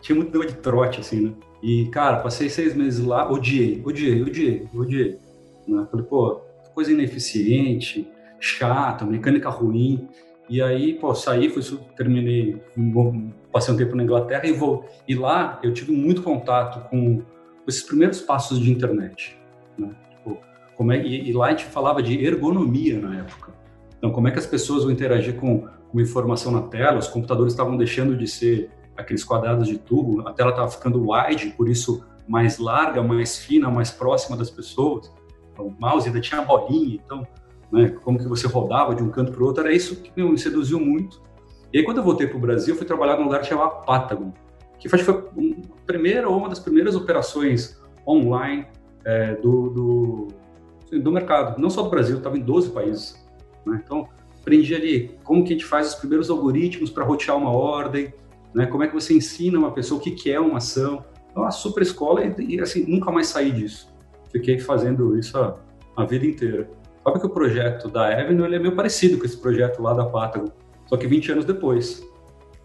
tinha muito dor de trote, assim, né? E, cara, passei seis meses lá, odiei, odiei, odiei, odiei. Né? Falei, pô, coisa ineficiente, chato, mecânica ruim. E aí, pô, saí, fui, terminei, passei um tempo na Inglaterra e vou. E lá eu tive muito contato com esses primeiros passos de internet. Né? Tipo, como é, e, e, lá a gente falava de ergonomia na época. Então, como é que as pessoas vão interagir com, com informação na tela? Os computadores estavam deixando de ser aqueles quadrados de tubo, a tela estava ficando wide, por isso mais larga, mais fina, mais próxima das pessoas. Então, o mouse ainda tinha bolinha, então né, como que você rodava de um canto para o outro, era isso que me seduziu muito. E aí, quando eu voltei para o Brasil, fui trabalhar num lugar que chamava Patagon, que foi a primeira ou uma das primeiras operações online é, do, do, do, mercado, não só do Brasil, estava em 12 países. Né? Então, aprendi ali como que a gente faz os primeiros algoritmos para rotear uma ordem, né? como é que você ensina uma pessoa o que, que é uma ação. Então, uma super escola e, e, assim, nunca mais saí disso. Fiquei fazendo isso a, a vida inteira. Sabe que o projeto da Avenue ele é meio parecido com esse projeto lá da Patagon, só que 20 anos depois.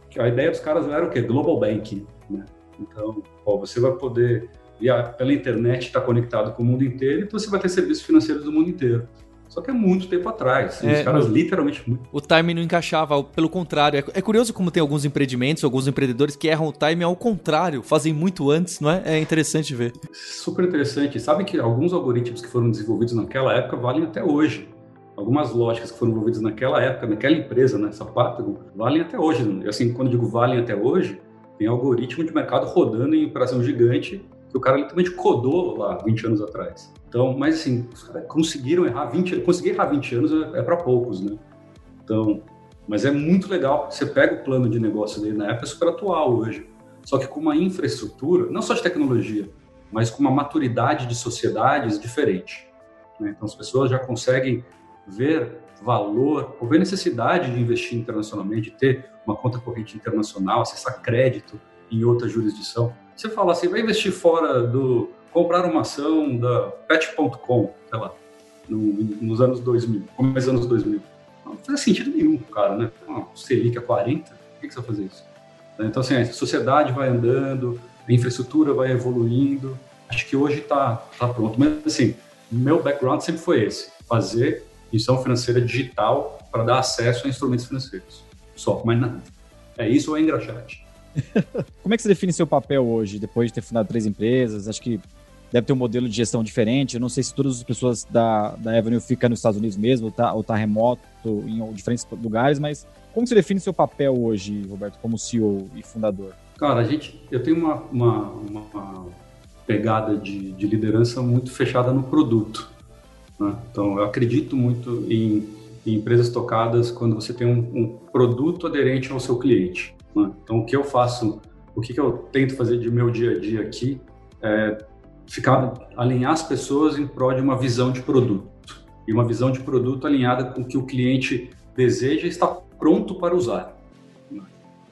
Que a ideia dos caras era o quê? Global Banking. Né? Então, ó, você vai poder, via, pela internet, estar tá conectado com o mundo inteiro, então você vai ter serviços financeiros do mundo inteiro. Só que é muito tempo atrás. É, os caras literalmente. O time não encaixava, pelo contrário. É, é, curioso como tem alguns empreendimentos, alguns empreendedores que erram o time ao contrário, fazem muito antes, não é? É interessante ver. Super interessante. Sabe que alguns algoritmos que foram desenvolvidos naquela época valem até hoje. Algumas lógicas que foram desenvolvidas naquela época, naquela empresa, nessa né, Patagon, valem até hoje. E assim, quando eu digo valem até hoje, tem algoritmo de mercado rodando em operação gigante que o cara literalmente codou lá 20 anos atrás. Então, mas assim, conseguiram errar 20, conseguir errar 20 anos é, é para poucos, né? Então, mas é muito legal. Você pega o plano de negócio dele na época, é super atual hoje. Só que com uma infraestrutura, não só de tecnologia, mas com uma maturidade de sociedades diferente. Né? Então, as pessoas já conseguem ver valor ou ver necessidade de investir internacionalmente, de ter uma conta corrente internacional, acessar crédito em outra jurisdição. Você fala assim, vai investir fora do. Comprar uma ação da pet.com, sei lá, no, nos anos 2000, começo dos anos 2000. Não faz sentido nenhum, cara, né? Uma Selic a 40, por que, que você vai fazer isso? Então, assim, a sociedade vai andando, a infraestrutura vai evoluindo. Acho que hoje está tá pronto. Mas, assim, meu background sempre foi esse: fazer instituição financeira digital para dar acesso a instrumentos financeiros. Só, mais nada. É isso ou é engraxate? Como é que você define seu papel hoje, depois de ter fundado três empresas? Acho que deve ter um modelo de gestão diferente. Eu não sei se todas as pessoas da, da Avenue ficam nos Estados Unidos mesmo, ou tá, ou tá remoto em diferentes lugares, mas como você define seu papel hoje, Roberto, como CEO e fundador? Cara, a gente, eu tenho uma, uma, uma pegada de, de, liderança muito fechada no produto. Né? Então, eu acredito muito em, em, empresas tocadas quando você tem um, um produto aderente ao seu cliente. Né? Então, o que eu faço, o que, que eu tento fazer de meu dia a dia aqui é ficar alinhar as pessoas em prol de uma visão de produto e uma visão de produto alinhada com o que o cliente deseja e está pronto para usar.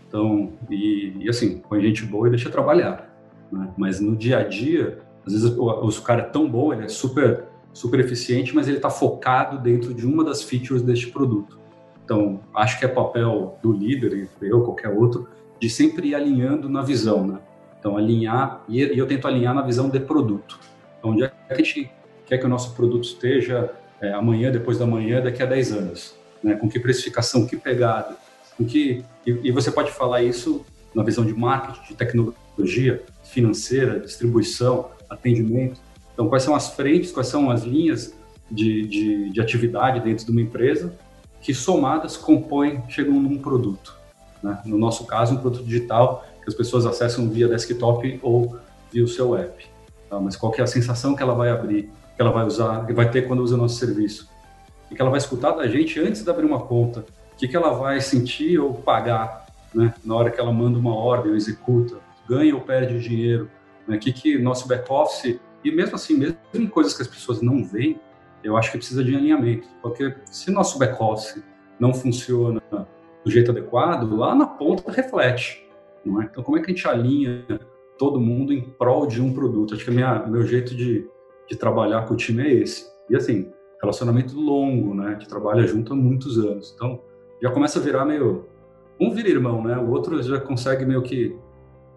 Então, e, e assim, põe gente boa e deixa trabalhar. Né? Mas no dia a dia, às vezes o, o cara é tão bom, ele é super, super eficiente, mas ele está focado dentro de uma das features deste produto. Então, acho que é papel do líder, eu, qualquer outro, de sempre ir alinhando na visão, né? Então, alinhar, e eu tento alinhar na visão de produto. Então, onde é que a gente quer que o nosso produto esteja é, amanhã, depois da manhã, daqui a 10 anos? Né? Com que precificação, que pegada? Com que, e, e você pode falar isso na visão de marketing, de tecnologia, financeira, distribuição, atendimento. Então, quais são as frentes, quais são as linhas de, de, de atividade dentro de uma empresa que somadas compõem, chegam num produto. Né? No nosso caso, um produto digital que as pessoas acessam via desktop ou via o seu app. Tá? Mas qual é a sensação que ela vai abrir, que ela vai usar, que vai ter quando usa o nosso serviço? O que ela vai escutar da gente antes de abrir uma conta? O que, que ela vai sentir ou pagar né? na hora que ela manda uma ordem ou executa? Ganha ou perde dinheiro? Né? Que, que nosso back-office... E mesmo assim, mesmo em coisas que as pessoas não veem, eu acho que precisa de alinhamento. Porque se nosso back-office não funciona do jeito adequado, lá na ponta reflete. Não é? Então, como é que a gente alinha todo mundo em prol de um produto? Acho que o meu jeito de, de trabalhar com o time é esse. E assim, relacionamento longo, né? Gente trabalha junto há muitos anos. Então, já começa a virar meio. Um vira irmão, né? O outro já consegue meio que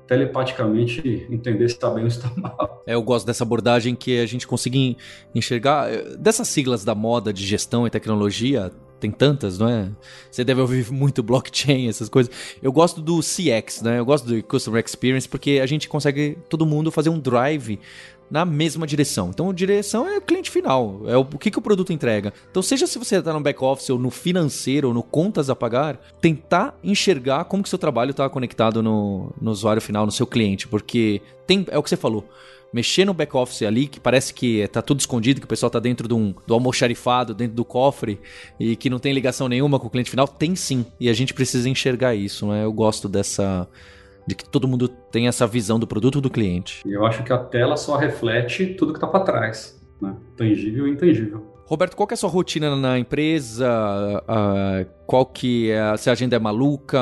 telepaticamente entender se está bem ou se está mal. É, eu gosto dessa abordagem que a gente consegue enxergar. Eh, dessas siglas da moda de gestão e tecnologia, tem tantas, não é? Você deve ouvir muito blockchain, essas coisas. Eu gosto do CX, né? Eu gosto do Customer Experience porque a gente consegue, todo mundo, fazer um drive na mesma direção. Então, direção é o cliente final, é o, o que, que o produto entrega. Então, seja se você está no back-office ou no financeiro ou no contas a pagar, tentar enxergar como que seu trabalho está conectado no, no usuário final, no seu cliente, porque tem, é o que você falou mexer no back-office ali, que parece que tá tudo escondido, que o pessoal tá dentro de um, do almoxarifado, dentro do cofre, e que não tem ligação nenhuma com o cliente final, tem sim. E a gente precisa enxergar isso, né? Eu gosto dessa. de que todo mundo tem essa visão do produto do cliente. Eu acho que a tela só reflete tudo que tá para trás, né? Tangível e intangível. Roberto, qual que é a sua rotina na empresa? Uh, qual que é, se a agenda é maluca,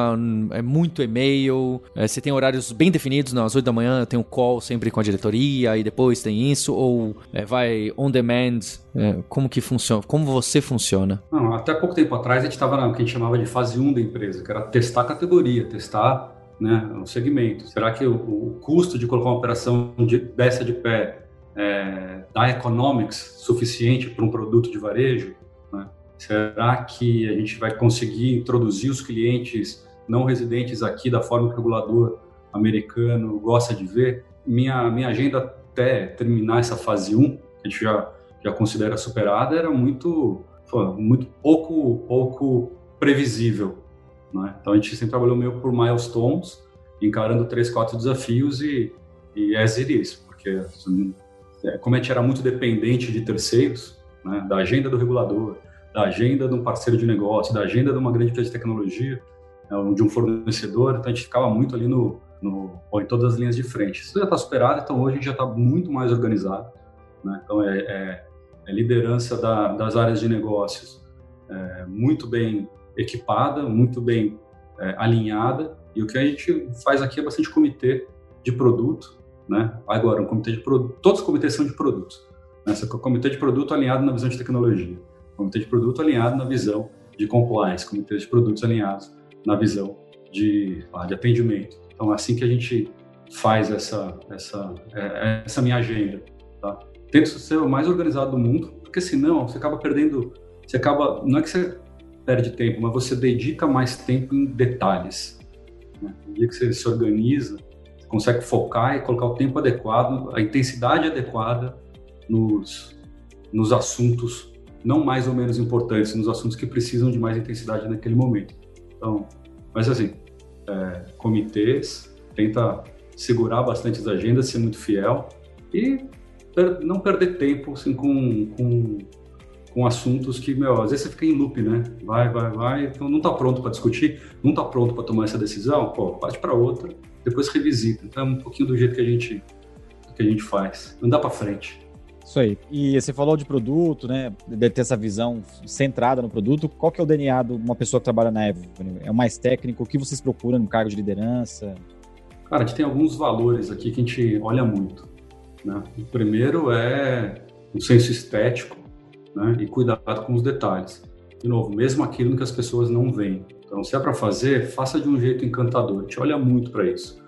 é muito e-mail, é, você tem horários bem definidos, não, às 8 da manhã tem um call sempre com a diretoria e depois tem isso, ou é, vai on demand, é, como que funciona, como você funciona? Não, até pouco tempo atrás a gente estava no que a gente chamava de fase 1 da empresa, que era testar a categoria, testar né, o segmento. Será que o, o custo de colocar uma operação de, dessa de pé é, dá economics suficiente para um produto de varejo? Né? Será que a gente vai conseguir introduzir os clientes não residentes aqui da forma que o regulador americano gosta de ver? Minha, minha agenda até terminar essa fase 1, que a gente já, já considera superada, era muito, muito pouco, pouco previsível. Né? Então a gente sempre trabalhou meio por milestones, encarando três, quatro desafios e, e as it is, porque como a gente era muito dependente de terceiros, né, da agenda do regulador, da agenda de um parceiro de negócio, da agenda de uma grande empresa de tecnologia, né, de um fornecedor, então a gente ficava muito ali no, no em todas as linhas de frente. Isso já está superado, então hoje a gente já está muito mais organizado. Né? Então é, é, é liderança da, das áreas de negócios é, muito bem equipada, muito bem é, alinhada, e o que a gente faz aqui é bastante comitê de produto, né? Agora, um comitê de produto, todos os comitês são de produtos. Né? Esse é o comitê de produto alinhado na visão de tecnologia, comitê de produto alinhado na visão de compliance, comitê de produtos alinhados na visão de, ah, de atendimento. Então, é assim que a gente faz essa essa é, essa minha agenda, tá? Ser o mais organizado do mundo, porque senão você acaba perdendo, você acaba, não é que você perde tempo, mas você dedica mais tempo em detalhes. Né? No dia que você se organiza, consegue focar e colocar o tempo adequado, a intensidade adequada nos, nos assuntos não mais ou menos importantes, nos assuntos que precisam de mais intensidade naquele momento. Então, mas assim, é, comitês, tenta segurar bastante as agendas, ser muito fiel e per, não perder tempo assim, com, com, com assuntos que, meu, às vezes você fica em loop, né? Vai, vai, vai, então não está pronto para discutir, não está pronto para tomar essa decisão, pô, parte para outra depois revisita. Então é um pouquinho do jeito que a gente que a gente faz. Dá para frente. Isso aí. E você falou de produto, né? De ter essa visão centrada no produto. Qual que é o DNA de uma pessoa que trabalha na Avenue? É o mais técnico? O que vocês procuram no cargo de liderança? Cara, a gente tem alguns valores aqui que a gente olha muito. Né? O primeiro é o senso estético né? e cuidado com os detalhes. De novo, mesmo aquilo que as pessoas não veem. Então, se é para fazer, faça de um jeito encantador. A gente olha muito para isso.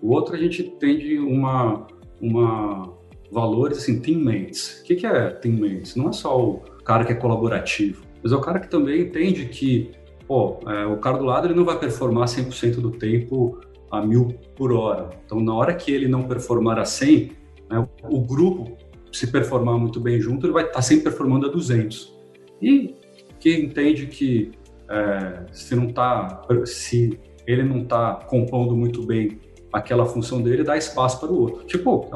O outro, a gente tem uma, uma valores assim, teammates. O que, que é teammates? Não é só o cara que é colaborativo, mas é o cara que também entende que pô, é, o cara do lado ele não vai performar 100% do tempo a mil por hora. Então, na hora que ele não performar a 100, né, o, o grupo, se performar muito bem junto, ele vai estar tá sempre performando a 200. E que entende que é, se não tá, se ele não está compondo muito bem aquela função dele, dá espaço para o outro. Tipo,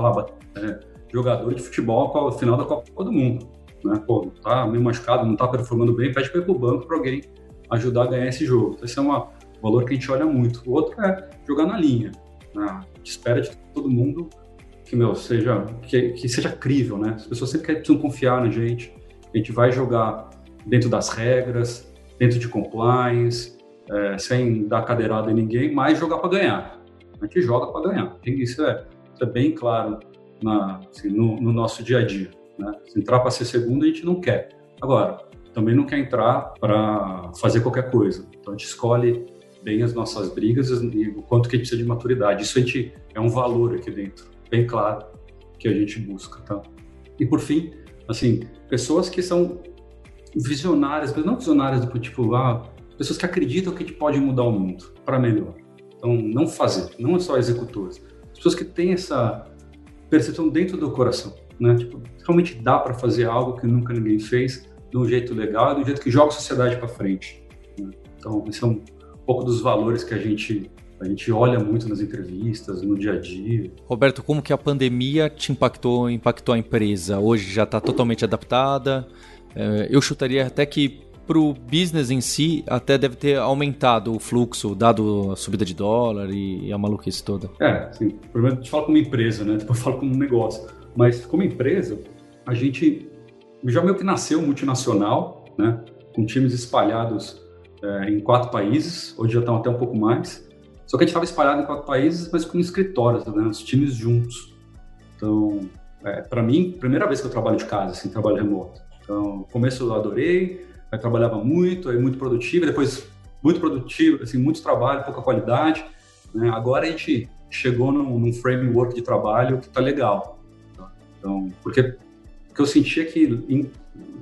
é, jogador de futebol no final da Copa do Mundo. Né? Pô, tá meio machucado, não tá performando bem, pede para ir pro banco para alguém ajudar a ganhar esse jogo. Então, esse é um valor que a gente olha muito. O outro é jogar na linha. Né? Espera de todo mundo que, meu, seja, que, que seja crível, né? As pessoas sempre precisam confiar na gente. A gente vai jogar dentro das regras, dentro de compliance, é, sem dar cadeirada em ninguém, mas jogar para ganhar. A gente joga para ganhar. Isso é, isso é bem claro na, assim, no, no, nosso dia a dia. Né? Se entrar para ser segundo, a gente não quer. Agora, também não quer entrar para fazer qualquer coisa. Então a gente escolhe bem as nossas brigas e o quanto que a gente precisa de maturidade. Isso a gente é um valor aqui dentro, bem claro, que a gente busca. Tá? E por fim, assim, pessoas que são visionárias, não visionárias do tipo, ah, pessoas que acreditam que a gente pode mudar o mundo para melhor. Então, não fazer, não só executores. Pessoas que têm essa percepção dentro do coração, né? Tipo, realmente dá para fazer algo que nunca ninguém fez de um jeito legal, de um jeito que joga a sociedade para frente. Né? Então, esse é um pouco dos valores que a gente a gente olha muito nas entrevistas, no dia a dia. Roberto, como que a pandemia te impactou, impactou a empresa? Hoje já está totalmente adaptada? É, eu chutaria até que para o business em si, até deve ter aumentado o fluxo, dado a subida de dólar e, a maluquice toda. É, sim. Primeiro a gente fala como empresa, né? Depois fala como negócio. Mas como empresa, a gente já meio que nasceu multinacional, né? Com times espalhados é, em quatro países, hoje já estão até um pouco mais. Só que a gente estava espalhado em quatro países, mas com escritórios, né? Os times juntos. Então, é, para mim, primeira vez que eu trabalho de casa, assim, trabalho remoto. Então, no começo eu adorei, Aí trabalhava muito, aí muito produtivo, depois muito produtivo, assim, muito trabalho, pouca qualidade. Né? Agora a gente chegou num, num framework de trabalho que está legal. Tá? Então, porque, porque eu sentia que em,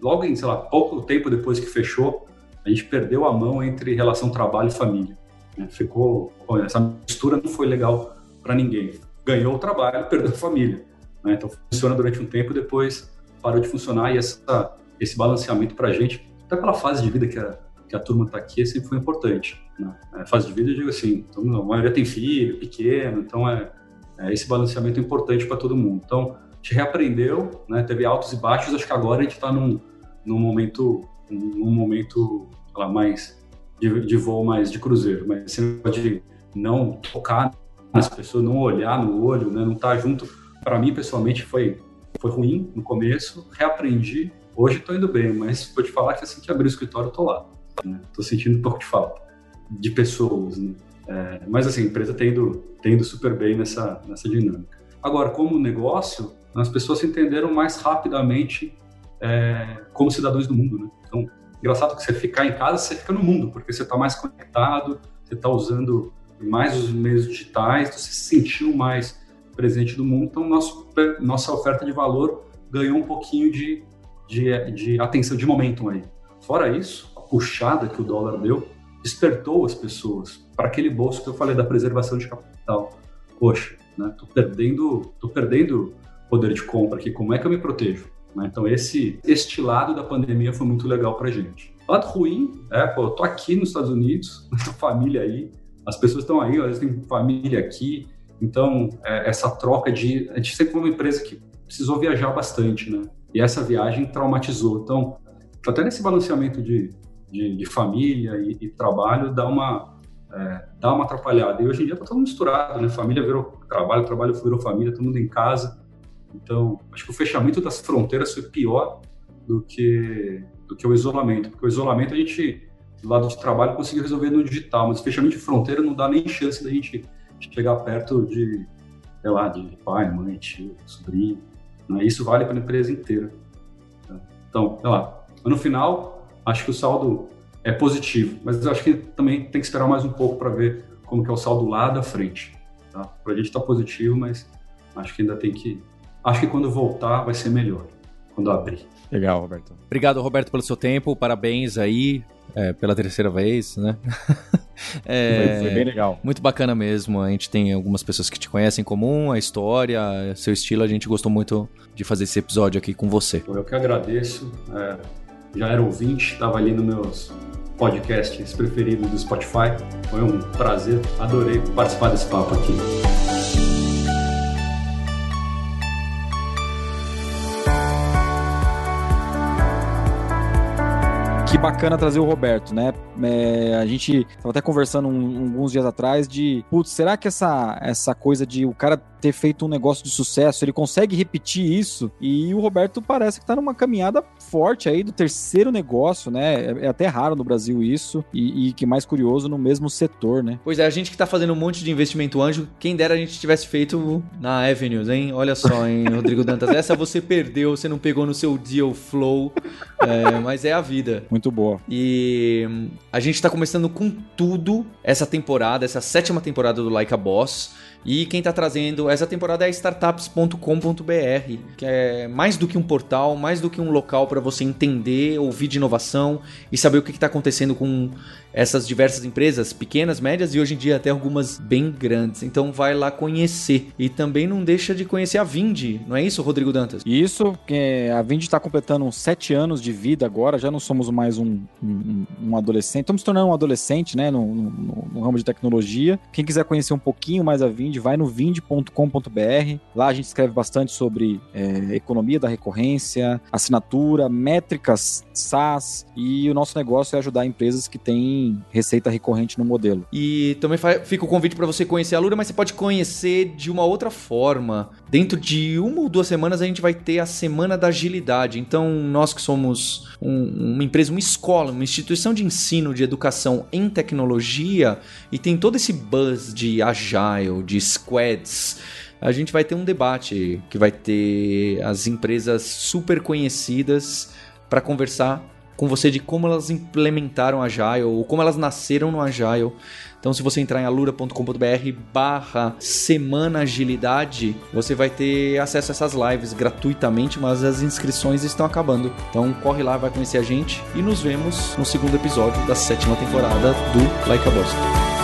logo em, sei lá, pouco tempo depois que fechou, a gente perdeu a mão entre relação trabalho e família. Né? Ficou, essa mistura não foi legal para ninguém. Ganhou o trabalho, perdeu a família. Né? Então funciona durante um tempo, depois parou de funcionar e essa, esse balanceamento para a gente até pela fase de vida que a, que a turma está aqui, sempre foi importante. Né? A fase de vida, eu digo assim, então, a maioria tem filho, pequeno, então é, é esse balanceamento é importante para todo mundo. Então, a gente reaprendeu, né? teve altos e baixos, acho que agora a gente está num, num momento, num momento lá, mais de, de voo mais de cruzeiro, mas você pode não tocar nas pessoas, não olhar no olho, né? não estar tá junto. Para mim, pessoalmente, foi, foi ruim no começo, reaprendi, Hoje estou indo bem, mas vou te falar que assim que abrir o escritório, estou lá. Estou né? sentindo um pouco de falta de pessoas. Né? É, mas assim, a empresa está indo, tá indo super bem nessa, nessa dinâmica. Agora, como negócio, as pessoas se entenderam mais rapidamente é, como cidadãos do mundo. Né? Então, engraçado que você ficar em casa, você fica no mundo, porque você está mais conectado, você está usando mais os meios digitais, você se sentiu mais presente do mundo. Então, nosso, nossa oferta de valor ganhou um pouquinho de de, de atenção, de momentum aí. Fora isso, a puxada que o dólar deu despertou as pessoas para aquele bolso que eu falei da preservação de capital. Poxa, né, tô perdendo, tô perdendo poder de compra aqui, como é que eu me protejo? Né? Então esse este lado da pandemia foi muito legal para gente. Lado ruim, é, pô, eu tô aqui nos Estados Unidos, família aí, as pessoas estão aí, às vezes tem família aqui, então é, essa troca de, a gente sempre foi uma empresa que precisou viajar bastante, né? E essa viagem traumatizou. Então, até nesse balanceamento de, de, de família e, e, trabalho, dá uma, é, dá uma atrapalhada. E hoje em dia está todo misturado, né? Família virou trabalho, trabalho virou família, todo mundo em casa. Então, acho que o fechamento das fronteiras foi pior do que, do que o isolamento, porque o isolamento a gente, do lado de trabalho, conseguiu resolver no digital, mas o fechamento de fronteira não dá nem chance da gente chegar perto de, sei lá, de pai, mãe, tio, sobrinho. Né? Isso vale para a empresa inteira. Então, sei lá. Mas no final, acho que o saldo é positivo, mas eu acho que também tem que esperar mais um pouco para ver como que é o saldo lá da frente. Tá? Para a gente está positivo, mas acho que ainda tem que. Acho que quando voltar vai ser melhor, quando abrir. Legal, Roberto. Obrigado, Roberto, pelo seu tempo. Parabéns aí é, pela terceira vez, né? é, foi, foi, bem legal. Muito bacana mesmo. A gente tem algumas pessoas que te conhecem em comum, a história, seu estilo. A gente gostou muito de fazer esse episódio aqui com você. Eu que agradeço. É, já era ouvinte, estava ali nos meus podcasts preferidos do Spotify. Foi um prazer, adorei participar desse papo aqui. Que bacana trazer o Roberto, né? É, a gente estava até conversando um, alguns dias atrás de, putz, será que essa, essa coisa de o cara ter feito um negócio de sucesso, ele consegue repetir isso? E o Roberto parece que está numa caminhada forte aí do terceiro negócio, né? É, é até raro no Brasil isso e, e, que mais curioso no mesmo setor, né? Pois é, a gente que está fazendo um monte de investimento anjo, quem dera a gente tivesse feito na Avenues, hein? Olha só, hein, Rodrigo Dantas, essa você perdeu, você não pegou no seu deal flow, é, mas é a vida. Muito boa. E a gente tá começando com tudo essa temporada, essa sétima temporada do Like a Boss. E quem está trazendo essa temporada é startups.com.br, que é mais do que um portal, mais do que um local para você entender, ouvir de inovação e saber o que está acontecendo com essas diversas empresas, pequenas, médias e hoje em dia até algumas bem grandes. Então vai lá conhecer. E também não deixa de conhecer a Vindi, não é isso, Rodrigo Dantas? Isso, a Vindi está completando uns sete anos de vida agora, já não somos mais um, um, um adolescente, estamos tornando um adolescente né, no, no, no, ramo de tecnologia. Quem quiser conhecer um pouquinho mais a Vindi, vai no vind.com.br. Lá a gente escreve bastante sobre é, economia da recorrência, assinatura, métricas SaaS e o nosso negócio é ajudar empresas que têm receita recorrente no modelo. E também fica o convite para você conhecer a Lura, mas você pode conhecer de uma outra forma. Dentro de uma ou duas semanas a gente vai ter a Semana da Agilidade. Então, nós que somos um, uma empresa, uma escola, uma instituição de ensino de educação em tecnologia e tem todo esse buzz de agile, de squads a gente vai ter um debate que vai ter as empresas super conhecidas para conversar com você de como elas implementaram a Agile ou como elas nasceram no Agile. Então, se você entrar em alura.com.br barra Semana Agilidade, você vai ter acesso a essas lives gratuitamente, mas as inscrições estão acabando. Então, corre lá, vai conhecer a gente e nos vemos no segundo episódio da sétima temporada do Like a Boss.